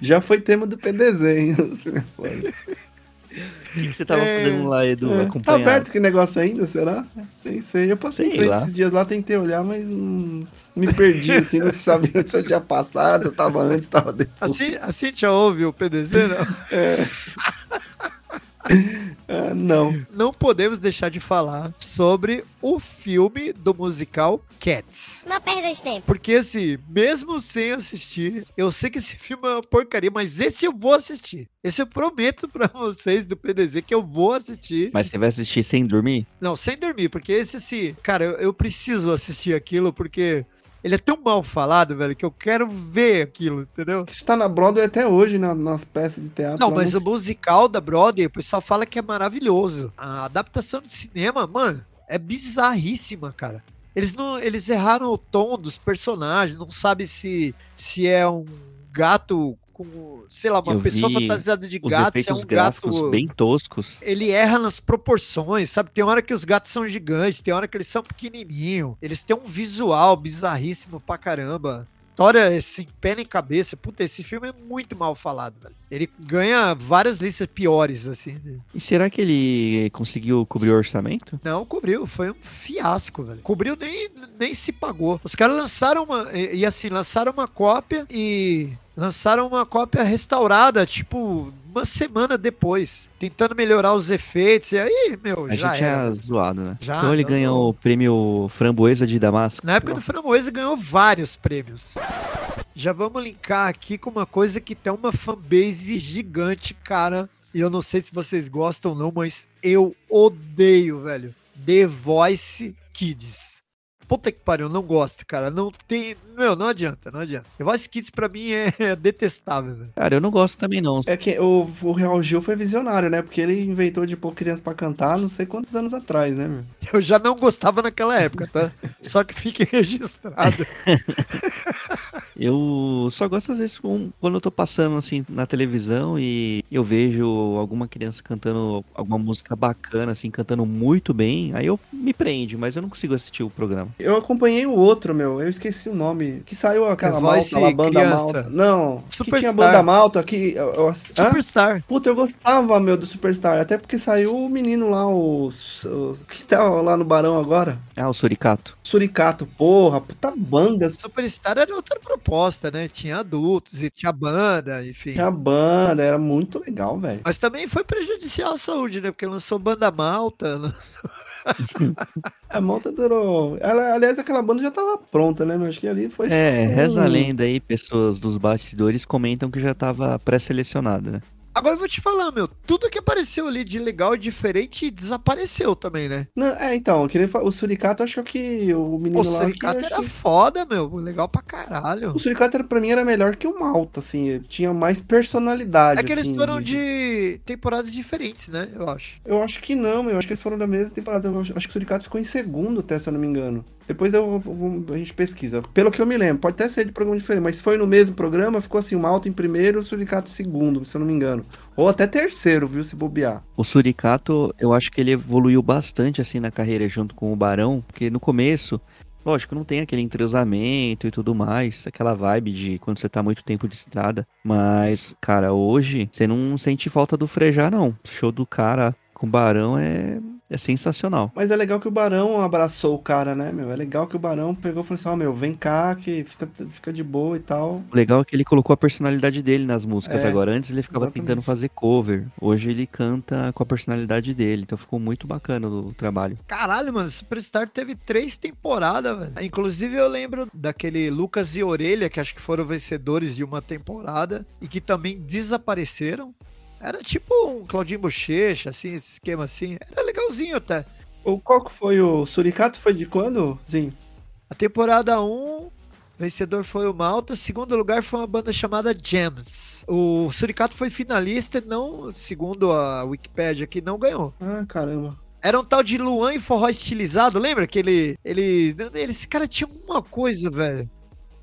[SPEAKER 2] Já foi tema do PDZ, hein?
[SPEAKER 3] O que você tava
[SPEAKER 1] É,
[SPEAKER 3] fazendo lá, Edu?
[SPEAKER 2] É, tá aberto que negócio ainda, será? Nem sei. Eu passei em
[SPEAKER 3] Sei
[SPEAKER 2] frente
[SPEAKER 3] lá.
[SPEAKER 2] esses dias lá, tentei olhar, mas hum, me perdi, assim, não sabia se eu tinha passado, eu tava antes, tava depois.
[SPEAKER 1] A, Cin- a Cintia ouve o PDZ, não?
[SPEAKER 2] Ah, não.
[SPEAKER 1] Não podemos deixar de falar sobre o filme do musical Cats.
[SPEAKER 5] Não perda de tempo.
[SPEAKER 1] Porque, assim, mesmo sem assistir, eu sei que esse filme é uma porcaria, mas esse eu vou assistir. Esse eu prometo pra vocês do PDZ que eu vou assistir.
[SPEAKER 3] Mas você vai assistir sem dormir?
[SPEAKER 1] Não, sem dormir, porque esse, assim, cara, eu, eu preciso assistir aquilo, porque ele é tão mal falado, velho, que eu quero ver aquilo, entendeu?
[SPEAKER 2] Isso tá na Broadway até hoje, na- nas peças de teatro.
[SPEAKER 1] Não, mas
[SPEAKER 2] não
[SPEAKER 1] o musical da Broadway, o pessoal fala que é maravilhoso. A adaptação de cinema, mano, é bizarríssima, cara. Eles não, eles erraram o tom dos personagens, não sabe se se é um gato com, sei lá, uma
[SPEAKER 3] Eu
[SPEAKER 1] pessoa fantasiada de gato, se é um gato
[SPEAKER 3] bem toscos.
[SPEAKER 1] ele erra nas proporções, sabe? Tem hora que os gatos são gigantes, tem hora que eles são pequenininhos. Eles têm um visual bizarríssimo pra caramba. História sem pé nem cabeça. Puta, esse filme é muito mal falado, velho. Ele ganha várias listas piores, assim.
[SPEAKER 3] E será que ele conseguiu cobrir o orçamento?
[SPEAKER 1] Não cobriu, foi um fiasco, velho. Cobriu nem, nem se pagou. Os caras lançaram uma. E, e assim, lançaram uma cópia e. Lançaram uma cópia restaurada, tipo, uma semana depois. Tentando melhorar os efeitos. E aí, meu,
[SPEAKER 3] A
[SPEAKER 1] já
[SPEAKER 3] gente
[SPEAKER 1] era.
[SPEAKER 3] tinha zoado, né?
[SPEAKER 1] Já,
[SPEAKER 3] então ele
[SPEAKER 1] não,
[SPEAKER 3] ganhou o prêmio Framboesa de Damasco.
[SPEAKER 1] Na época do Framboesa ganhou vários prêmios. Já vamos linkar aqui com uma coisa que tem uma fanbase gigante, cara. E eu não sei se vocês gostam ou não, mas eu odeio, velho. The Voice Kids. Puta que pariu, não gosto, cara. Não tem. Meu, não adianta, não adianta. Voice Kids pra mim é detestável, velho.
[SPEAKER 3] Cara, eu não gosto também não.
[SPEAKER 2] É que o, o Real Gil foi visionário, né? Porque ele inventou de pôr criança pra cantar não sei quantos anos atrás, né, meu?
[SPEAKER 1] Eu já não gostava naquela época, tá? Só que fique registrado.
[SPEAKER 3] Eu só gosto às vezes quando eu tô passando assim na televisão e eu vejo alguma criança cantando alguma música bacana, assim, cantando muito bem, aí eu me prende, mas eu não consigo assistir o programa.
[SPEAKER 2] Eu acompanhei o outro, meu. Eu esqueci o nome. Que saiu aquela
[SPEAKER 1] Voice
[SPEAKER 2] malta lá, banda
[SPEAKER 1] criança.
[SPEAKER 2] malta. Não, que
[SPEAKER 1] Superstar.
[SPEAKER 2] tinha banda malta aqui. Eu, eu, hã?
[SPEAKER 1] Superstar.
[SPEAKER 2] Puta, eu gostava, meu, do Superstar. Até porque saiu o menino lá, o. o que tá lá no Barão agora?
[SPEAKER 3] Ah, o Suricato.
[SPEAKER 2] Suricato, porra, puta banda.
[SPEAKER 1] Superstar era outra proposta, né? Tinha adultos e tinha banda, enfim.
[SPEAKER 2] Tinha banda, era muito legal, velho.
[SPEAKER 1] Mas também foi prejudicial à saúde, né? Porque lançou banda malta. lançou-
[SPEAKER 2] A malta durou. Ela- aliás, aquela banda já tava pronta, né, meu? Acho que ali foi.
[SPEAKER 3] É,
[SPEAKER 2] só
[SPEAKER 3] reza a lenda aí, pessoas dos bastidores comentam que já tava pré-selecionada, né?
[SPEAKER 1] Agora eu vou te falar, meu. Tudo que apareceu ali de legal e diferente desapareceu também, né?
[SPEAKER 2] Não, é, então, eu queria falar, o Suricato, acho que o menino
[SPEAKER 1] O
[SPEAKER 2] lá.
[SPEAKER 1] Suricato
[SPEAKER 2] que,
[SPEAKER 1] era
[SPEAKER 2] que-
[SPEAKER 1] foda, meu. Legal pra caralho.
[SPEAKER 2] O Suricato pra mim era melhor que o Malta, assim, tinha mais personalidade.
[SPEAKER 1] É que eles
[SPEAKER 2] assim,
[SPEAKER 1] foram de temporadas diferentes, né? Eu acho.
[SPEAKER 2] Eu acho que não, meu. Eu acho que eles foram da mesma temporada. Eu acho, acho que o Suricato ficou em segundo, até, se eu não me engano. Depois eu, vou- a gente pesquisa. Pelo que eu me lembro, pode até ser de programa diferente, mas foi no mesmo programa, ficou assim, o Malta em primeiro o Suricato em segundo, se eu não me engano. Ou até terceiro, viu, se bobear.
[SPEAKER 3] O Suricato, eu acho que ele evoluiu bastante assim na carreira junto com o Barão, porque no começo, lógico, não tem aquele entrosamento e tudo mais, aquela vibe de quando você tá muito tempo de estrada. Mas, cara, hoje você não sente falta do frejar, não. O show do cara com o Barão é, é sensacional.
[SPEAKER 2] Mas é legal que o Barão abraçou o cara, né, meu? É legal que o Barão pegou e falou assim, ó, meu, vem cá, que fica, fica de boa e tal.
[SPEAKER 3] O legal é que ele colocou a personalidade dele nas músicas
[SPEAKER 2] É,
[SPEAKER 3] agora. Antes ele ficava
[SPEAKER 2] exatamente.
[SPEAKER 3] tentando fazer cover. Hoje ele canta com a personalidade dele. Então ficou muito bacana o trabalho.
[SPEAKER 1] Caralho, mano, Superstar teve três temporadas, velho. Inclusive, eu lembro daquele Lucas e Orelha, que acho que foram vencedores de uma temporada e que também desapareceram. Era tipo um Claudinho Bochecha, assim, esse esquema assim. Era legalzinho até.
[SPEAKER 2] O, qual que foi o Suricato? Foi de quando, Zinho?
[SPEAKER 1] A temporada 1, vencedor foi o Malta. Segundo lugar foi uma banda chamada Gems. O Suricato foi finalista, não, segundo a Wikipedia aqui, não ganhou.
[SPEAKER 2] Ah, caramba.
[SPEAKER 1] Era um tal de Luan e forró estilizado, lembra? Que ele, ele, ele- esse cara tinha alguma coisa, velho.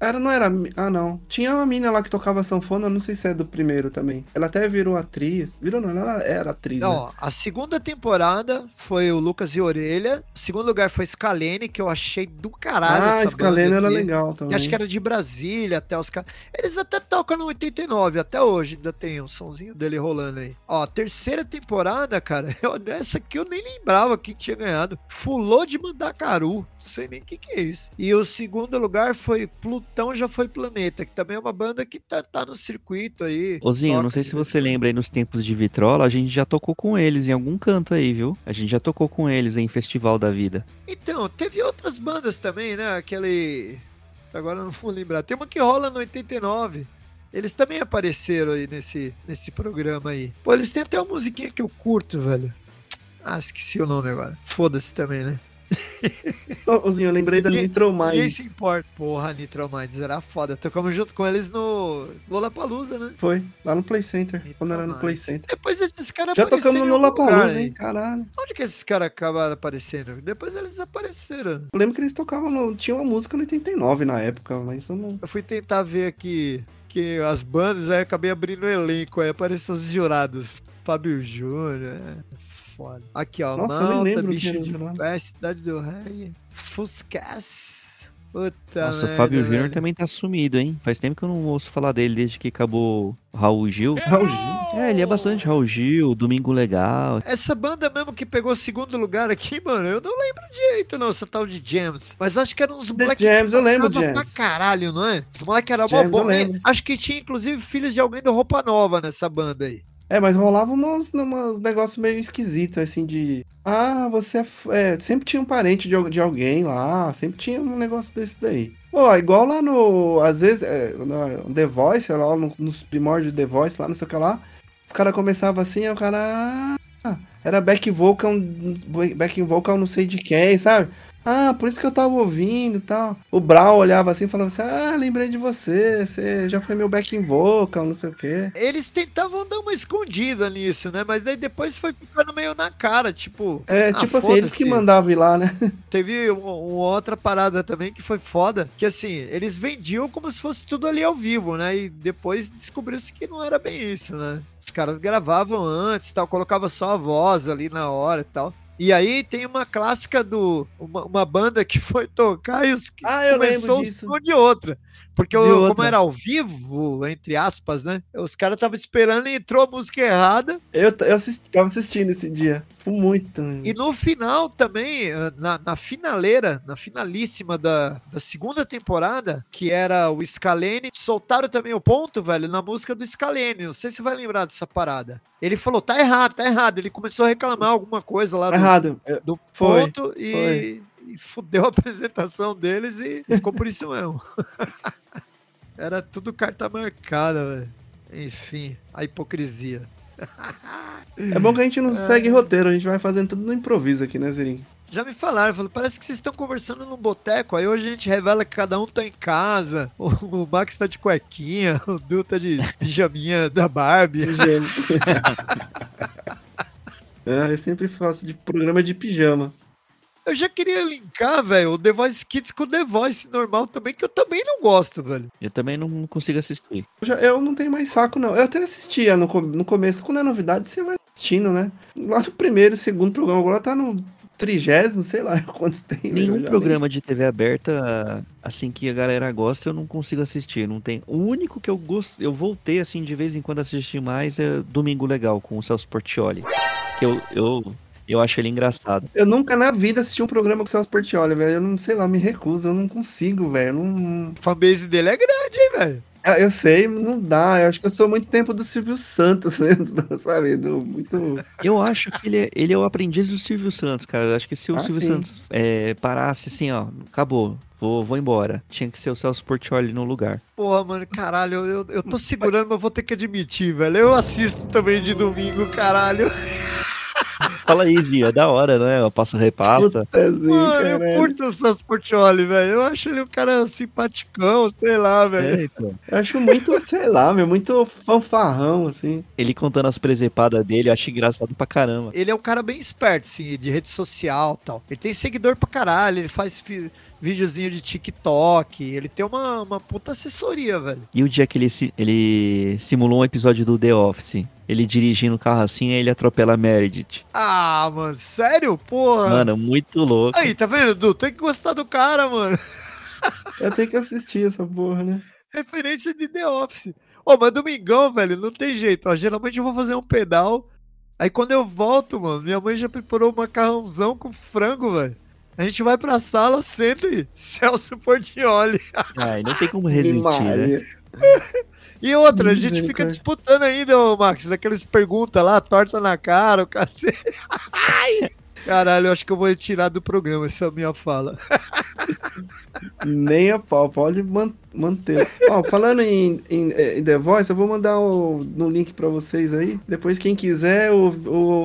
[SPEAKER 2] Era, não era. Ah, não. Tinha uma mina lá que tocava sanfona, não sei se é do primeiro também. Ela até virou atriz. Virou não, ela era atriz. né?
[SPEAKER 1] Não, a segunda temporada foi o Lucas e Orelha. O segundo lugar foi Scalene, que eu achei do caralho.
[SPEAKER 2] Ah,
[SPEAKER 1] essa
[SPEAKER 2] Scalene era
[SPEAKER 1] aqui.
[SPEAKER 2] legal
[SPEAKER 1] E
[SPEAKER 2] também.
[SPEAKER 1] acho que era de Brasília até os caras. Eles até tocam no 89, até hoje ainda tem um sonzinho dele rolando aí. Ó, terceira temporada, cara. Eu, essa aqui eu nem lembrava quem tinha ganhado. Fulô de Mandacaru. Não sei nem o que, que é isso. E o segundo lugar foi Pluton Então Já Foi Planeta, que também é uma banda que tá, tá no circuito aí.
[SPEAKER 3] Ozinho, não sei se você lembra aí nos tempos de Vitrola, a gente já tocou com eles em algum canto aí, viu? A gente já tocou com eles em Festival da Vida.
[SPEAKER 1] Então, teve outras bandas também, né? Aquele. Agora eu não vou lembrar. Tem uma que rola no 89. Eles também apareceram aí nesse, nesse programa aí. Pô, eles têm até uma musiquinha que eu curto, velho. Ah, esqueci o nome agora. Foda-se também, né?
[SPEAKER 2] Ozinho, eu lembrei da
[SPEAKER 1] Ninguém-
[SPEAKER 2] Nitro
[SPEAKER 1] Ninguém se importa. Porra, Nitro Minds era foda. Tocamos junto com eles no Lollapalooza, né?
[SPEAKER 2] Foi, lá no Play Center. Quando era no Play. Center.
[SPEAKER 1] Depois esses caras
[SPEAKER 2] Já
[SPEAKER 1] apareceram
[SPEAKER 2] tocamos no Lollapalooza, hein? Caralho.
[SPEAKER 1] Onde que esses caras acabaram aparecendo? Depois eles apareceram.
[SPEAKER 2] Eu lembro que eles tocavam no. Tinha uma música no 89 na época, mas eu não.
[SPEAKER 1] Eu fui tentar ver aqui que as bandas, aí acabei abrindo o elenco, aí apareceu os jurados. Fábio Júnior, é foda. Aqui, ó,
[SPEAKER 2] Nossa, eu nem
[SPEAKER 1] Malta,
[SPEAKER 2] lembro
[SPEAKER 1] Bicho
[SPEAKER 2] era o
[SPEAKER 1] de. Pé, Cidade do Rei, Fuscas. Puta
[SPEAKER 3] Nossa, o
[SPEAKER 1] merda,
[SPEAKER 3] Fábio Júnior também tá sumido, hein? Faz tempo que eu não ouço falar dele desde que acabou o Raul Gil.
[SPEAKER 2] Raul Gil.
[SPEAKER 3] É, ele é bastante Raul Gil, Domingo Legal.
[SPEAKER 1] Essa banda mesmo que pegou segundo lugar aqui, mano, eu não lembro direito, não, essa tal de James. Mas acho que eram uns moleques.
[SPEAKER 2] Jams, eu lembro,
[SPEAKER 1] pra
[SPEAKER 2] Jams.
[SPEAKER 1] caralho, não é? Os moleques eram mó bons. né? Acho que tinha, inclusive, filhos de alguém do Roupa Nova nessa banda aí.
[SPEAKER 2] É, mas rolava uns, uns negócios meio esquisitos, assim, de. Ah, você é, é, Sempre tinha um parente de, de alguém lá, sempre tinha um negócio desse daí. Ó, igual lá no. Às vezes, é, no The Voice, lá no- nos primórdios de The Voice, lá, não sei o que lá. Os caras começavam assim, aí o cara. Ah, era back vocal, back vocal não sei de quem, sabe? Ah, por isso que eu tava ouvindo e tal. O Brown olhava assim e falava assim: Ah, lembrei de você, você já foi meu backing vocal, não sei o quê.
[SPEAKER 1] Eles tentavam dar uma escondida nisso, né? Mas aí depois foi ficando meio na cara, tipo.
[SPEAKER 2] É,
[SPEAKER 1] ah,
[SPEAKER 2] tipo assim, eles que mandavam ir lá, né?
[SPEAKER 1] Teve um- uma outra parada também que foi foda, que assim, eles vendiam como se fosse tudo ali ao vivo, né? E depois descobriu-se que não era bem isso, né? Os caras gravavam antes, tal, colocava só a voz ali na hora e tal. E aí tem uma clássica do uma, uma banda que foi tocar e os
[SPEAKER 2] Ah,
[SPEAKER 1] começou um som de outra. Porque o- como era ao vivo, entre aspas, né? Os caras estavam esperando e entrou a música errada.
[SPEAKER 2] Eu, eu assisti, tava assistindo esse dia. Foi muito.
[SPEAKER 1] E no final também, eh, na, na finaleira, na finalíssima da, da segunda temporada, que era o Scalene, soltaram também o ponto, velho, na música do Scalene. Não sei se você vai lembrar dessa parada. Ele falou, tá errado, tá errado. Ele começou a reclamar alguma coisa lá do,
[SPEAKER 2] errado. Eu-
[SPEAKER 1] do
[SPEAKER 2] Foi,
[SPEAKER 1] ponto e,
[SPEAKER 2] foi.
[SPEAKER 1] e fudeu a apresentação deles e ficou por isso mesmo. Era tudo carta marcada, velho. Enfim, a hipocrisia.
[SPEAKER 2] É bom que a gente não segue roteiro, a gente vai fazendo tudo no improviso aqui, né, Zirinho?
[SPEAKER 1] Já me falaram, falou, parece que vocês estão conversando num boteco, aí hoje a gente revela que cada um tá em casa, o, o Max tá de cuequinha, o Du tá de pijaminha da Barbie.
[SPEAKER 2] Pijama. é, eu sempre faço de programa de pijama.
[SPEAKER 1] Eu já queria linkar, velho, o The Voice Kids com o The Voice normal também, que eu também não gosto, velho.
[SPEAKER 3] Eu também não consigo assistir.
[SPEAKER 2] Eu, já- eu não tenho mais saco, não. Eu até assistia no, no começo, quando é novidade, você vai assistindo, né? Lá no primeiro, segundo programa, agora tá no trigésimo, sei lá quantos tem.
[SPEAKER 3] Nenhum
[SPEAKER 2] já
[SPEAKER 3] programa de TV aberta, assim, que a galera gosta, eu não consigo assistir. Não tem. O único que eu gosto, eu voltei, assim, de vez em quando a assistir mais é Domingo Legal, com o Celso Portioli. Que eu, eu, eu acho ele engraçado.
[SPEAKER 2] Eu nunca na vida assisti um programa com o Celso Portioli, velho. Eu não sei lá, me recuso, eu não consigo, velho. Não...
[SPEAKER 1] A fanbase dele é grande, hein, velho.
[SPEAKER 2] Ah, Eu sei, não dá. Eu acho que eu sou muito tempo do Silvio Santos mesmo, sabe? Do, muito.
[SPEAKER 3] Eu acho que ele é, ele é o aprendiz do Silvio Santos, cara. Eu acho que se o
[SPEAKER 2] Ah,
[SPEAKER 3] Silvio
[SPEAKER 2] sim.
[SPEAKER 3] Santos é, parasse assim, ó, acabou, vou, vou embora. Tinha que ser o Celso Portioli no lugar.
[SPEAKER 1] Porra, mano, caralho, eu, eu, eu tô segurando, mas vou ter que admitir, velho. Eu assisto também de domingo, caralho.
[SPEAKER 3] Fala aí, Zia, é da hora, né? Eu passo repassa.
[SPEAKER 2] Putazinho,
[SPEAKER 1] Mano, eu curto o Celso Portioli, velho. Eu acho ele um cara simpaticão, sei lá, velho.
[SPEAKER 3] É, então.
[SPEAKER 2] Eu acho muito, sei lá, meu, muito fanfarrão, assim.
[SPEAKER 3] Ele contando as presepadas dele, eu acho engraçado pra caramba.
[SPEAKER 1] Ele é um cara bem esperto, assim, de rede social e tal. Ele tem seguidor pra caralho, ele faz videozinho de TikTok, ele tem uma, uma puta assessoria, velho.
[SPEAKER 3] E o dia que ele, ele simulou um episódio do The Office, ele dirigindo o carro assim, aí ele atropela a Meredith.
[SPEAKER 1] Ah, mano, sério? Porra.
[SPEAKER 3] Mano, muito louco.
[SPEAKER 1] Aí, tá vendo, Du? Tem que gostar do cara, mano.
[SPEAKER 2] Eu tenho que assistir essa porra, né?
[SPEAKER 1] Referência de The Office. Ô, mas domingão, velho, não tem jeito. Ó, geralmente eu vou fazer um pedal. Aí quando eu volto, mano, minha mãe já preparou um macarrãozão com frango, velho. A gente vai pra sala, senta e Celso Portioli.
[SPEAKER 3] Ai, não tem como resistir, né?
[SPEAKER 1] E outra, a gente fica disputando ainda, ô Max, daqueles perguntas lá, torta na cara, o cacete. Ai! Caralho, eu acho que eu vou tirar do programa essa minha fala.
[SPEAKER 2] Nem a pau, pode man- manter. Ó, falando em, em, eh, em The Voice, eu vou mandar o, no link pra vocês aí. Depois, quem quiser, o,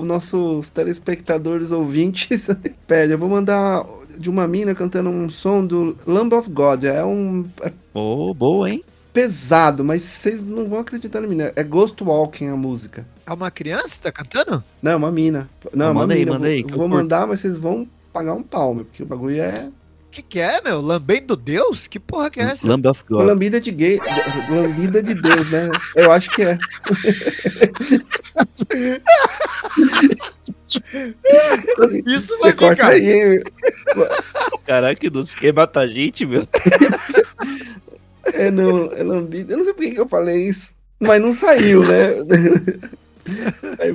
[SPEAKER 2] o nossos telespectadores ouvintes pede. Eu vou mandar de uma mina cantando um som do Lamb of God. É um. É
[SPEAKER 3] Ô, boa, hein?
[SPEAKER 2] pesado, mas vocês não vão acreditar na mina. É Ghost Walking a música.
[SPEAKER 1] É uma criança que tá cantando?
[SPEAKER 2] Não, é uma mina. Não, é uma
[SPEAKER 3] manda aí,
[SPEAKER 2] mina.
[SPEAKER 3] manda
[SPEAKER 2] vou,
[SPEAKER 3] aí,
[SPEAKER 2] vou mandar, mas vocês vão pagar um pau, meu, porque o bagulho é.
[SPEAKER 1] O que, que é, meu? Lambendo Deus? Que porra que é essa?
[SPEAKER 3] Lamb of God.
[SPEAKER 2] Lambida de gay. Lambida de Deus, né? Eu acho que é.
[SPEAKER 1] Isso
[SPEAKER 2] Você
[SPEAKER 1] vai
[SPEAKER 2] corta
[SPEAKER 1] ficar.
[SPEAKER 2] aí, hein?
[SPEAKER 3] Caraca, não quer matar a gente, meu.
[SPEAKER 2] É, não, é lambida. Eu não sei por que eu falei isso. Mas não saiu, né? Aí,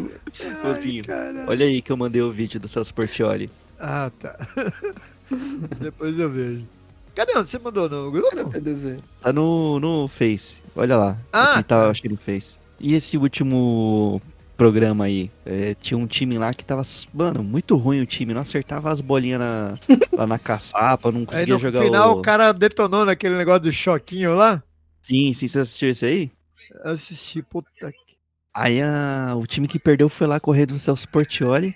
[SPEAKER 3] Mozinho, olha aí que eu mandei o vídeo do Celso Portioli.
[SPEAKER 1] Ah, tá. Depois eu vejo. Cadê onde você mandou no grupo?
[SPEAKER 3] Tá no, no Face. Olha lá.
[SPEAKER 1] Ah,
[SPEAKER 3] Aqui tá, acho que no Face. E esse último programa aí? é, tinha um time lá que tava. Mano, muito ruim o time. Não acertava as bolinhas na, lá na caçapa, não
[SPEAKER 1] Aí
[SPEAKER 3] conseguia
[SPEAKER 1] no
[SPEAKER 3] jogar
[SPEAKER 1] final
[SPEAKER 3] o...
[SPEAKER 1] o cara detonou naquele negócio do choquinho lá.
[SPEAKER 3] Sim, sim, você assistiu esse aí?
[SPEAKER 1] Eu assisti, puta que.
[SPEAKER 3] Aí a, o time que perdeu foi lá correr do Celso Portioli.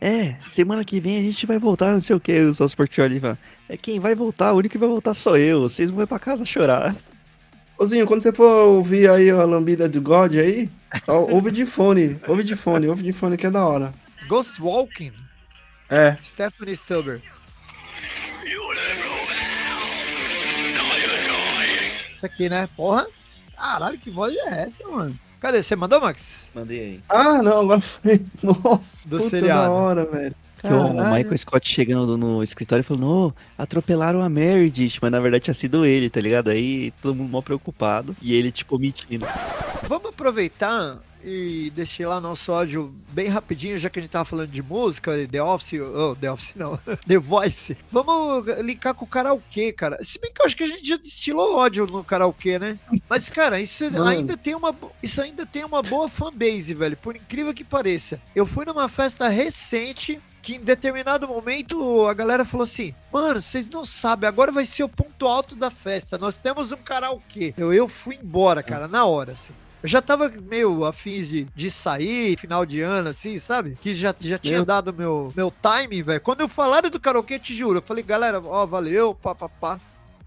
[SPEAKER 3] É, semana que vem a gente vai voltar, não sei o que. O Celso Portioli fala, é quem vai voltar, o único que vai voltar sou eu. Vocês vão ir pra casa chorar.
[SPEAKER 2] Ô, quando você for ouvir aí a lambida de God aí, ó, ouve de fone. Ouve de fone, ouve de fone que é da hora.
[SPEAKER 1] Ghost Walking,
[SPEAKER 2] É.
[SPEAKER 1] Stephanie Stuber. Isso aqui, né? Porra. Caralho, que voz é essa, mano? Cadê? Você mandou, Max?
[SPEAKER 3] Mandei aí.
[SPEAKER 2] Ah, não, agora foi. Nossa,
[SPEAKER 1] Do
[SPEAKER 2] puta
[SPEAKER 1] seriado.
[SPEAKER 2] da hora, velho.
[SPEAKER 3] O. Michael Scott chegando no escritório e falando, ô, atropelaram a Meredith, mas na verdade tinha sido ele, tá ligado? Aí todo mundo mal preocupado e ele, tipo, omitindo.
[SPEAKER 1] Vamos aproveitar e lá nosso áudio bem rapidinho, já que a gente tava falando de música, The Office, oh, The Office não, The Voice. Vamos linkar com o karaokê, cara. Se bem que eu acho que a gente já destilou ódio no karaokê, né? Mas, cara, isso
[SPEAKER 2] Mano.
[SPEAKER 1] ainda tem uma isso ainda tem uma boa fanbase, velho, por incrível que pareça. Eu fui numa festa recente que em determinado momento a galera falou assim: Mano, vocês não sabem, agora vai ser o ponto alto da festa. Nós temos um karaokê. Eu, eu fui embora, cara, na hora, assim. Eu já tava meio afins de, de sair, final de ano, assim, sabe? Que já, já tinha
[SPEAKER 2] Meu-
[SPEAKER 1] dado meu, meu timing, velho. Quando eu falaram do karaokê, te juro, eu falei, galera, ó, valeu, pá, pá, pá.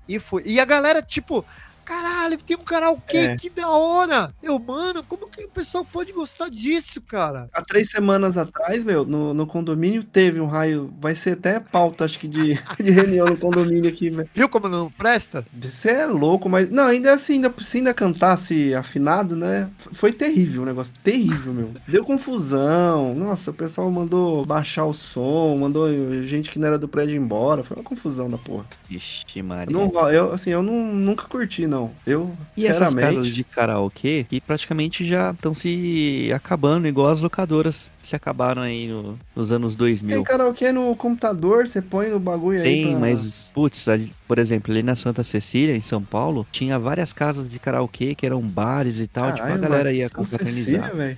[SPEAKER 1] E fui. E a galera, tipo, caralho, tem um karaokê,
[SPEAKER 2] É.
[SPEAKER 1] que da hora. Eu, mano, como que o pessoal pode gostar disso, cara?
[SPEAKER 2] Há três semanas atrás, meu, no, no condomínio teve um raio. Vai ser até pauta, acho que, de, de reunião no condomínio aqui, velho.
[SPEAKER 1] Viu como não presta?
[SPEAKER 2] Você é louco, mas. Não, ainda assim, ainda, se ainda cantasse afinado, né? Foi terrível o negócio. Terrível, meu. Deu confusão. Nossa, o pessoal mandou baixar o som, mandou gente que não era do prédio embora. Foi uma confusão da porra.
[SPEAKER 3] Ixi, Maria.
[SPEAKER 2] Eu, não, eu assim, eu não, nunca curti, não. Eu,
[SPEAKER 3] E essas
[SPEAKER 2] sinceramente.
[SPEAKER 3] casas de karaokê que praticamente já estão se acabando, igual as locadoras se acabaram aí no- nos anos 2000.
[SPEAKER 2] Tem karaokê no computador, você põe no bagulho aí.
[SPEAKER 3] Tem,
[SPEAKER 2] pra-
[SPEAKER 3] mas, putz, por exemplo, ali na Santa Cecília, em São Paulo, tinha várias casas de karaokê que eram bares e tal, tipo, a
[SPEAKER 2] Caralho,
[SPEAKER 3] galera ia confraternizar.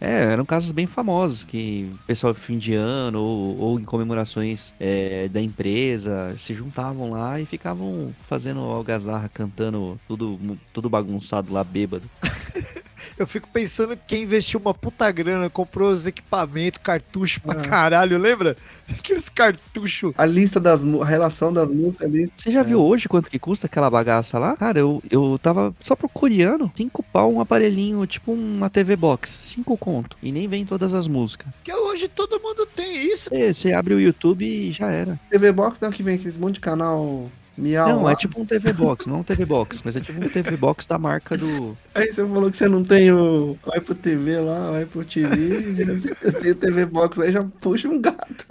[SPEAKER 3] É, eram casas bem famosas, que o pessoal fim de ano ou, ou em comemorações é, da empresa se juntavam lá e ficavam fazendo algazarra, cantando tudo, tudo bagunçado lá, bêbado.
[SPEAKER 1] Eu fico pensando que quem investiu uma puta grana, comprou os equipamentos, cartucho pra
[SPEAKER 2] Ah.
[SPEAKER 1] caralho, lembra? Aqueles cartuchos.
[SPEAKER 2] A lista das mu- a relação das músicas ali.
[SPEAKER 3] Você já viu hoje quanto que custa aquela bagaça lá? Cara, eu, eu tava só procurando. Cinco pau um aparelhinho, tipo uma TV Box. Cinco conto. E nem vem todas as músicas.
[SPEAKER 1] Que hoje todo mundo tem isso.
[SPEAKER 3] Você, você abre o YouTube e já era.
[SPEAKER 2] TV Box não, que vem aqueles monte de canal miau.
[SPEAKER 3] não, é tipo um TV Box, não um TV Box, mas é tipo um TV Box da marca do.
[SPEAKER 2] Aí você falou que você não tem o. Vai pro TV lá, vai pro TV, tem o TV Box aí, já puxa um gato.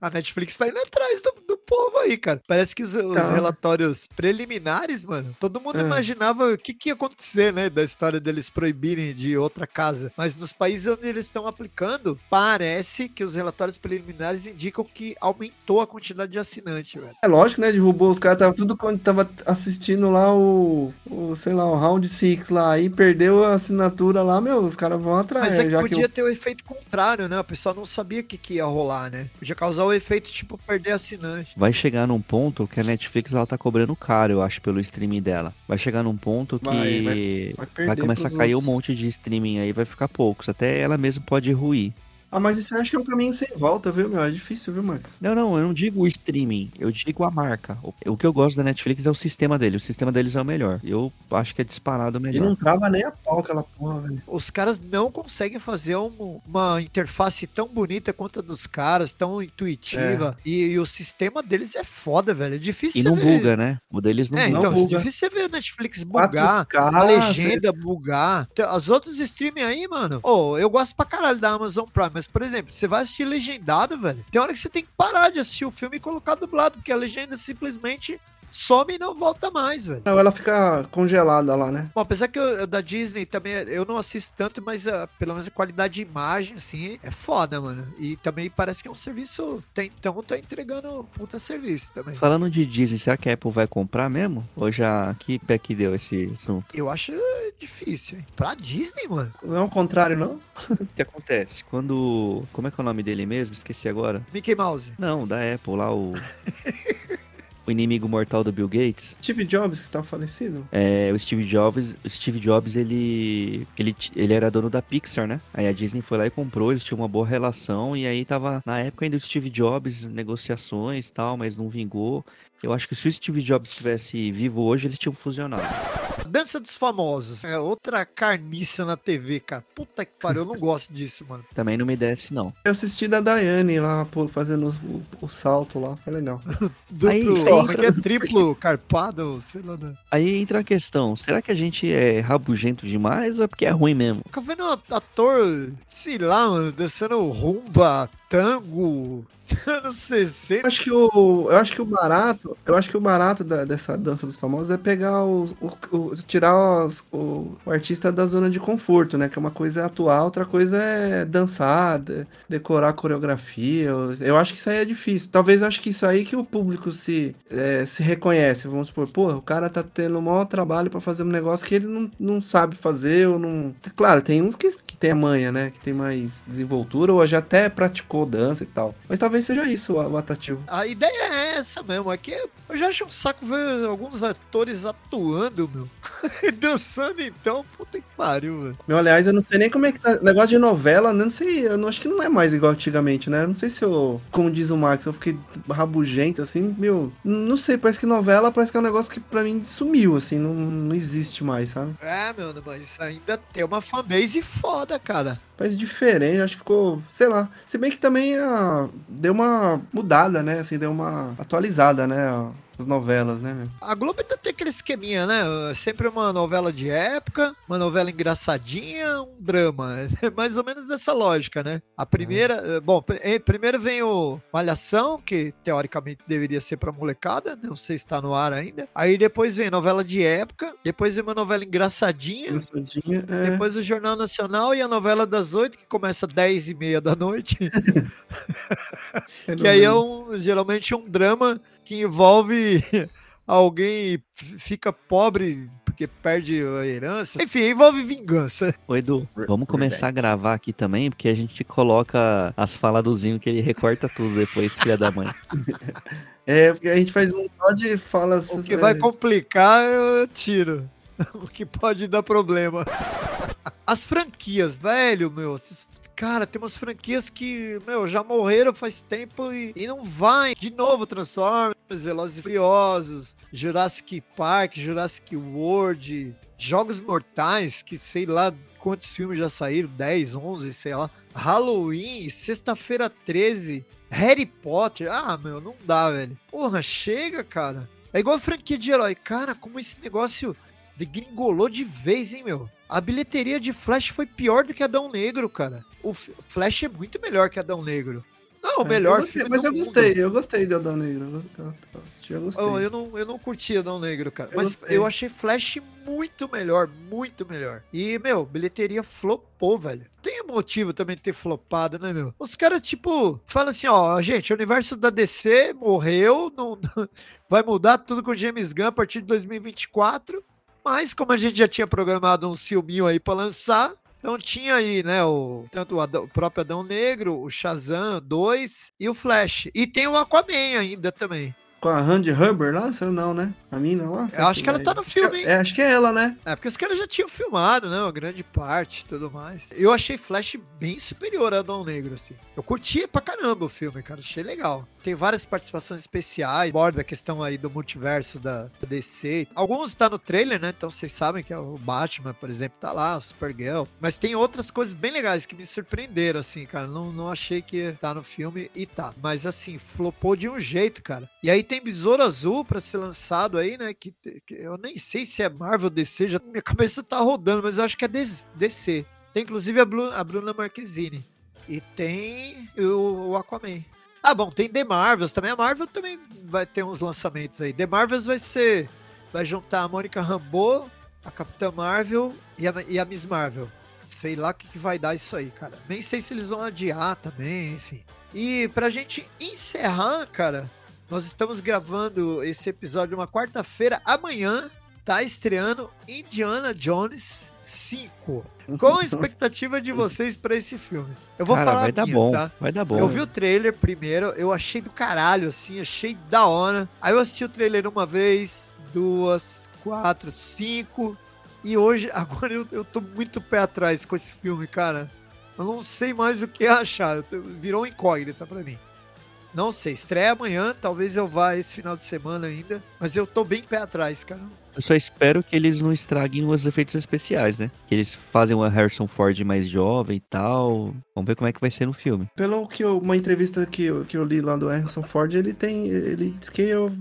[SPEAKER 1] A Netflix tá indo atrás do, do povo aí, cara. Parece que os, os
[SPEAKER 2] Tá.
[SPEAKER 1] relatórios preliminares, mano, todo mundo
[SPEAKER 2] É.
[SPEAKER 1] imaginava o que, que ia acontecer, né? Da história deles proibirem de outra casa. Mas nos países onde eles estão aplicando, parece que os relatórios preliminares indicam que aumentou a quantidade de assinante, velho.
[SPEAKER 2] É lógico, né? Derrubou os caras, tava tudo quando tava assistindo lá o, o, sei lá, o Round 6 lá, aí perdeu a assinatura lá, meu, os caras vão atrás.
[SPEAKER 1] Mas é que
[SPEAKER 2] já
[SPEAKER 1] podia
[SPEAKER 2] o-
[SPEAKER 1] ter o efeito contrário, né? O pessoal não sabia o que, que ia rolar, né? Podia causar o efeito, tipo, perder assinante.
[SPEAKER 3] Vai chegar num ponto que a Netflix ela tá cobrando caro, eu acho, pelo streaming dela. Vai chegar num ponto que
[SPEAKER 2] Vai,
[SPEAKER 3] vai,
[SPEAKER 2] vai- vai
[SPEAKER 3] começar a cair um
[SPEAKER 2] outros.
[SPEAKER 3] monte de streaming aí, vai ficar poucos. Até ela mesma pode ruir.
[SPEAKER 2] Ah, mas isso eu acho que é um caminho sem volta, viu, meu? É difícil, viu, Max?
[SPEAKER 3] Não, não, eu não digo o streaming, eu digo a marca. O, o que eu gosto da Netflix é o sistema dele. O sistema deles é o melhor. Eu acho que é disparado o
[SPEAKER 2] E
[SPEAKER 3] melhor.
[SPEAKER 2] não trava nem a pau aquela porra, velho.
[SPEAKER 1] Os caras não conseguem fazer um- uma interface tão bonita quanto a dos caras, tão intuitiva. E, e o sistema deles é foda, velho. É difícil
[SPEAKER 3] E
[SPEAKER 1] você
[SPEAKER 3] não
[SPEAKER 1] ver.
[SPEAKER 3] buga, né? O deles não
[SPEAKER 1] É,
[SPEAKER 3] buga.
[SPEAKER 1] então,
[SPEAKER 2] buga.
[SPEAKER 1] é difícil você ver a Netflix bugar.
[SPEAKER 2] 4K,
[SPEAKER 1] A legenda bugar. Então, As outras streaming aí, mano. Ô, eu gosto pra caralho da Amazon Prime, mas, por exemplo, você vai assistir legendado, velho. Tem hora que você tem que parar de assistir o filme e colocar dublado, porque a legenda simplesmente some e não volta mais, velho.
[SPEAKER 2] Não, ela fica congelada lá, né?
[SPEAKER 1] Bom, apesar que eu- da Disney também, eu não assisto tanto, mas ah, pelo menos a qualidade de imagem, assim, é foda, mano. E também parece que é um serviço, tem, então tá entregando um puta serviço também.
[SPEAKER 3] Falando de Disney, será que a Apple vai comprar mesmo? Ou já que pé que deu esse assunto?
[SPEAKER 1] Eu acho eh, difícil, hein? Pra Disney, mano.
[SPEAKER 2] Não é o contrário, não?
[SPEAKER 3] O que acontece? Quando. Como é que é o nome dele mesmo? Esqueci agora.
[SPEAKER 1] Mickey Mouse.
[SPEAKER 3] Não, da Apple lá, o. o inimigo mortal do Bill Gates.
[SPEAKER 2] Steve Jobs, que tá falecido.
[SPEAKER 3] É, o Steve Jobs, o Steve Jobs, ele, ele, ele era dono da Pixar, né? Aí a Disney foi lá e comprou, eles tinham uma boa relação, e aí tava, na época ainda o Steve Jobs, negociações e tal, mas não vingou. Eu acho que se o Steve Jobs estivesse vivo hoje, eles tinham fusionado.
[SPEAKER 1] Dança dos Famosos. É outra carniça na TV, cara. Puta que pariu, eu não gosto disso, mano.
[SPEAKER 3] Também não me desce, não.
[SPEAKER 2] Eu assisti da Daiane lá, pô, fazendo o, o salto lá. Foi legal.
[SPEAKER 1] Duplo,
[SPEAKER 3] Aí,
[SPEAKER 1] é
[SPEAKER 3] entra-
[SPEAKER 1] que é triplo, carpado, sei lá. Né?
[SPEAKER 3] Aí entra a questão, será que a gente é rabugento demais ou é porque é ruim mesmo?
[SPEAKER 1] Nunca vendo um ator, sei lá, mano, dançando rumba, tango, anos 60.
[SPEAKER 2] Eu acho que o, eu acho que o barato, eu acho que o barato da- dessa dança dos famosos é pegar os, o, o- tirar os- o, o artista da zona de conforto, né? Que uma coisa é outra coisa é dançar, de- decorar a coreografia. Eu, eu acho que isso aí é difícil. Talvez eu acho que isso aí que o público se, é, se reconhece. Vamos supor, pô, o cara tá tendo o maior trabalho pra fazer um negócio que ele não, não sabe fazer ou não. Claro, tem uns que tem a manha, né? Que tem mais desenvoltura ou já até praticou dança e tal. Mas talvez seja isso o, atrativo.
[SPEAKER 1] A ideia é essa mesmo, é que eu já acho um saco ver alguns atores atuando, meu. Dançando então, puta que pariu, velho.
[SPEAKER 2] Meu, aliás, eu não sei nem como é que tá. Negócio de novela, não sei. Eu não, acho que não é mais igual antigamente, né? Eu não sei se eu. Como diz o Max, eu fiquei rabugento, assim. Meu, não sei. Parece que novela parece que é um negócio que pra mim sumiu, assim. Não, não existe mais, sabe?
[SPEAKER 1] É, meu, mas ainda tem uma fanbase foda, cara.
[SPEAKER 2] Parece diferente, acho que ficou. Sei lá. Se bem que também ah, deu uma mudada, né? Assim, deu uma atualizada, né? As novelas, né, meu?
[SPEAKER 1] A Globo ainda tem aquele esqueminha, né? Sempre uma novela de época, uma novela engraçadinha, um drama. É mais ou menos dessa lógica, né? A primeira, eh, bom, eh, primeiro vem o Malhação, que teoricamente deveria ser pra molecada, não sei se tá no ar ainda. Aí depois vem novela de época, depois vem uma novela engraçadinha,
[SPEAKER 2] Engraçadinha. É.
[SPEAKER 1] depois o Jornal Nacional e a novela das oito, que começa às 10 e meia da noite. Que aí é um, geralmente um drama que envolve alguém fica pobre porque perde a herança. Enfim, envolve vingança.
[SPEAKER 3] Ô Edu, vamos começar a gravar aqui também, porque a gente coloca as falas do Zinho que ele recorta tudo depois, filha da mãe.
[SPEAKER 2] É, porque a gente faz um só de falas.
[SPEAKER 1] O que
[SPEAKER 2] é,
[SPEAKER 1] vai complicar, eu tiro. O que pode dar problema. As franquias, velho, meu. Cara, tem umas franquias que, meu, já morreram faz tempo e, e não vai. De novo, Transformers, Velozes e Furiosos, Jurassic Park, Jurassic World, Jogos Mortais, que sei lá quantos filmes já saíram, 10, 11, sei lá. Halloween, Sexta-feira 13, Harry Potter. Ah, meu, não dá, velho. Porra, chega, cara. É igual a franquia de herói. Cara, como esse negócio degringolou de vez, hein, meu? A bilheteria de Flash foi pior do que Adão Negro, cara. O Flash é muito melhor que Adão Negro. Não, o
[SPEAKER 2] É,
[SPEAKER 1] melhor
[SPEAKER 2] eu gostei,
[SPEAKER 1] filme
[SPEAKER 2] Mas eu
[SPEAKER 1] mundo.
[SPEAKER 2] gostei, eu gostei de Adão Negro. Eu assisti, eu gostei.
[SPEAKER 1] Oh, eu, não, eu não curti Adão Negro, cara.
[SPEAKER 2] Eu
[SPEAKER 1] mas
[SPEAKER 2] gostei.
[SPEAKER 1] eu achei Flash muito melhor, muito melhor. E, meu, bilheteria flopou, velho. Tem motivo também de ter flopado, né, meu? Os caras, tipo, falam assim, ó, gente, o universo da DC morreu, não, não- vai mudar tudo com o James Gunn a partir de 2024. Mas, como a gente já tinha programado um filminho aí pra lançar, então tinha aí, né, o, tanto o, Adão- o próprio Adão Negro, o Shazam 2 e o Flash. E tem o Aquaman ainda também.
[SPEAKER 2] Com a Randy Huber lá? Sei não, né? A mina lá?
[SPEAKER 1] Eu acho que ela tá no filme, hein?
[SPEAKER 2] É, acho que é ela, né?
[SPEAKER 1] É, porque os caras já tinham filmado, né? Uma grande parte e tudo mais. Eu achei Flash bem superior a Adão Negro, assim. Eu curti pra caramba o filme, cara. Achei legal. Tem várias participações especiais, borda a questão aí do multiverso da DC. Alguns tá no trailer, né? Então vocês sabem que é o Batman, por exemplo, tá lá, Supergirl. Mas tem outras coisas bem legais que me surpreenderam, assim, cara. Não, não achei que tá no filme e tá. Mas assim, flopou de um jeito, cara. E aí tem Besouro Azul pra ser lançado aí, né? Que, que eu nem sei se é Marvel DC, já minha cabeça tá rodando, mas eu acho que é DC. Tem inclusive a, Blu- a Bruna Marquezine. E tem o, o Aquaman. Ah, bom, tem The Marvels também. A Marvel também vai ter uns lançamentos aí. The Marvels vai ser. Vai juntar a Mônica Rambeau, a Capitã Marvel e a, e a Miss Marvel. Sei lá o que, que vai dar isso aí, cara. Nem sei se eles vão adiar também, enfim. E pra gente encerrar, cara, nós estamos gravando esse episódio uma quarta-feira. Amanhã tá estreando Indiana Jones 5. Qual a expectativa de vocês pra esse filme? Eu vou
[SPEAKER 3] Cara,
[SPEAKER 1] falar
[SPEAKER 3] vai
[SPEAKER 1] a
[SPEAKER 3] dar
[SPEAKER 1] minha,
[SPEAKER 3] bom.
[SPEAKER 1] tá?
[SPEAKER 3] Vai dar bom.
[SPEAKER 1] Eu vi o trailer primeiro, eu achei do caralho, assim, achei da hora. Aí eu assisti o trailer uma vez, duas, quatro, cinco. E hoje, agora eu, eu tô muito pé atrás com esse filme, cara. Eu não sei mais o que achar. Virou uma incógnita pra mim. Não sei, estreia amanhã, talvez eu vá esse final de semana ainda. Mas eu tô bem pé atrás, cara.
[SPEAKER 3] Eu só espero que eles não estraguem os efeitos especiais, né? Que eles fazem o Harrison Ford mais jovem e tal. Vamos ver como é que vai ser no filme.
[SPEAKER 2] Pelo que eu, uma entrevista que eu, que eu li lá do Harrison Ford, ele tem. Ele diz que eu,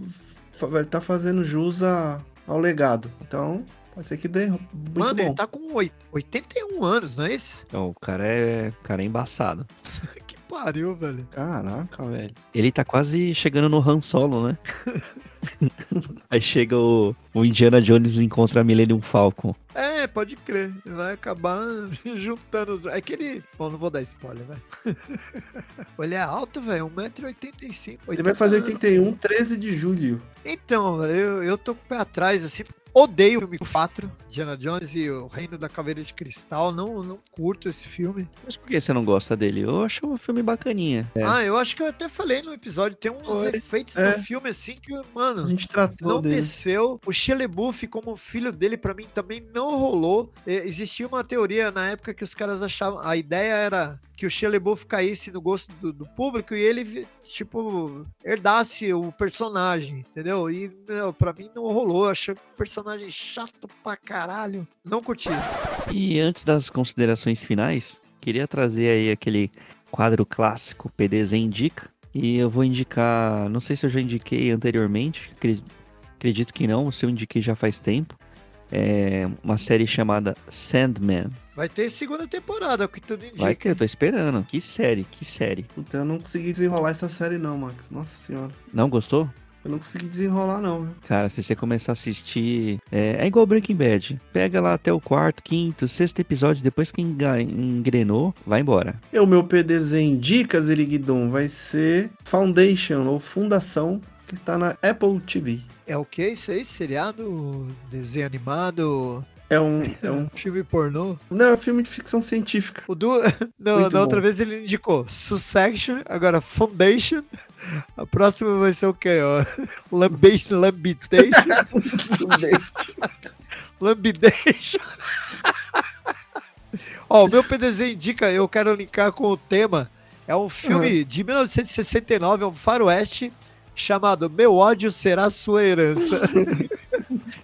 [SPEAKER 2] tá fazendo jus a- ao legado. Então, pode ser que dê muito
[SPEAKER 1] Mano,
[SPEAKER 2] bom.
[SPEAKER 1] ele tá com oit- 81 anos, não é isso?
[SPEAKER 3] Então, o cara é, o cara é embaçado.
[SPEAKER 1] Que pariu, velho.
[SPEAKER 2] Caraca, velho.
[SPEAKER 3] Ele tá quase chegando no Han Solo, né? Aí chega o, o Indiana Jones e encontra a Millennium Falcon.
[SPEAKER 1] É, pode crer. Ele Vai acabar juntando os. É que ele. Bom, não vou dar spoiler, velho. ele é alto, velho. 1,85m.
[SPEAKER 2] Ele vai fazer 81, 13 de julho.
[SPEAKER 1] Então, eu, eu tô com o pé atrás, assim. Odeio o filme 4, Diana Jones e o Reino da Caveira de Cristal. Não, não curto esse filme.
[SPEAKER 3] Mas por que você não gosta dele? Eu acho um filme bacaninha.
[SPEAKER 1] Ah, eu acho que eu até falei no episódio. Tem uns
[SPEAKER 2] Foi.
[SPEAKER 1] efeitos
[SPEAKER 2] É.
[SPEAKER 1] no filme assim que,
[SPEAKER 2] A
[SPEAKER 1] mano.
[SPEAKER 2] gente tratou
[SPEAKER 1] Não
[SPEAKER 2] dele.
[SPEAKER 1] desceu. O Shelebuff, como filho dele, pra mim também não rolou. Existia uma teoria na época que os caras achavam. A ideia era que o Shelebuff caísse no gosto do, do público e ele, tipo, herdasse o personagem, entendeu? E, meu, pra mim não rolou. Eu achei o personagem chato pra caralho. Não curti.
[SPEAKER 3] E antes das considerações finais, queria trazer aí aquele quadro clássico PDZ Indica. E eu vou indicar, não sei se eu já indiquei anteriormente, acre- acredito que não, se eu indiquei já faz tempo. É uma série chamada Sandman.
[SPEAKER 1] Vai ter segunda temporada, o que tudo indica.
[SPEAKER 3] Vai que eu tô esperando. Que série, que série.
[SPEAKER 2] Então eu não consegui desenrolar essa série não, Max. Nossa senhora.
[SPEAKER 3] Não gostou?
[SPEAKER 2] Eu não consegui desenrolar não, viu?
[SPEAKER 3] Cara, se você começar a assistir. É, é igual Breaking Bad. Pega lá até o quarto, quinto, sexto episódio, depois que engrenou, vai embora.
[SPEAKER 2] E o meu PDZ indica, Ziriguidon, vai ser Foundation, ou Fundação, que tá na Apple TV.
[SPEAKER 1] É o que isso aí? Seriado? Desenho animado?
[SPEAKER 2] É um, é um...
[SPEAKER 1] Filme pornô?
[SPEAKER 2] Não, é um filme de ficção científica.
[SPEAKER 1] O do... Não, da outra
[SPEAKER 2] bom.
[SPEAKER 1] vez ele indicou Succession, agora Foundation. A próxima vai ser o quê? Ó? Lambation, Lambitation, Lambidation. Ó, o meu PDZ indica, eu quero linkar com o tema. É um filme de 1969, é um faroeste chamado Meu ódio será sua herança.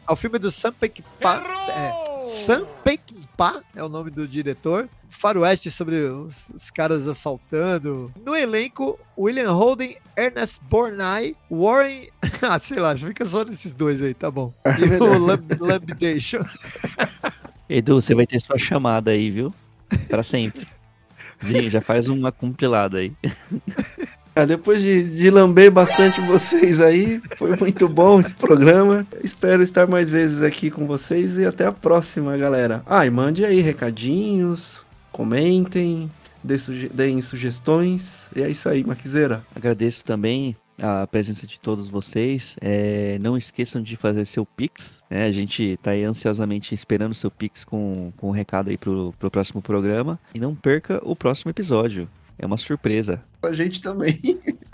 [SPEAKER 1] É o filme do Sam Peckinpah. É, Sam Peckinpah é o nome do diretor. Faroeste sobre os, os caras assaltando. No elenco, William Holden, Ernest Borgnine, Warren... ah, sei lá, fica só nesses dois aí, tá bom. E o Lamb, Lambidation.
[SPEAKER 3] Edu, você vai ter sua chamada aí, viu? Pra sempre. Sim, já faz uma compilada aí.
[SPEAKER 2] Ah, depois de, de lamber bastante vocês aí, foi muito bom esse programa. Espero estar mais vezes aqui com vocês e até a próxima, galera. Ah, e mande aí recadinhos, comentem, dê suge- deem sugestões. E é isso aí, Maquiseira.
[SPEAKER 3] Agradeço também a presença de todos vocês. É, não esqueçam de fazer seu Pix. né? A gente tá aí ansiosamente esperando seu Pix com, com um recado aí pro, pro próximo programa. E não perca o próximo episódio. É uma surpresa.
[SPEAKER 2] A gente também.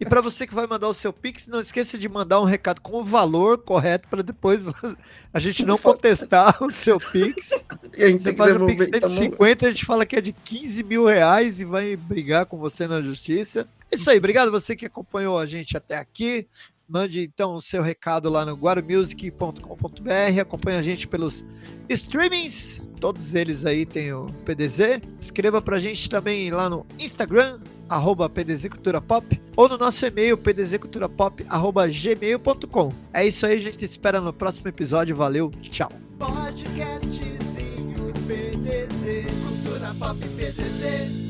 [SPEAKER 1] E para você que vai mandar o seu Pix, não esqueça de mandar um recado com o valor correto para depois a gente não contestar o seu Pix.
[SPEAKER 2] E a gente
[SPEAKER 1] Você faz o Pix de
[SPEAKER 2] tá bom?
[SPEAKER 1] 150, a gente fala que é de 15 mil reais e vai brigar com você na justiça. É Isso aí, obrigado você que acompanhou a gente até aqui. Mande então o seu recado lá no guarumusic.com.br. Acompanhe a gente pelos streamings, todos eles aí tem o PDZ. Escreva pra gente também lá no Instagram, arroba PDZ Cultura Pop, ou no nosso e-mail, pdzculturapop, arroba gmail.com. É isso aí, gente espera no próximo episódio. Valeu, tchau. Podcastzinho PDZ, Cultura Pop PDZ.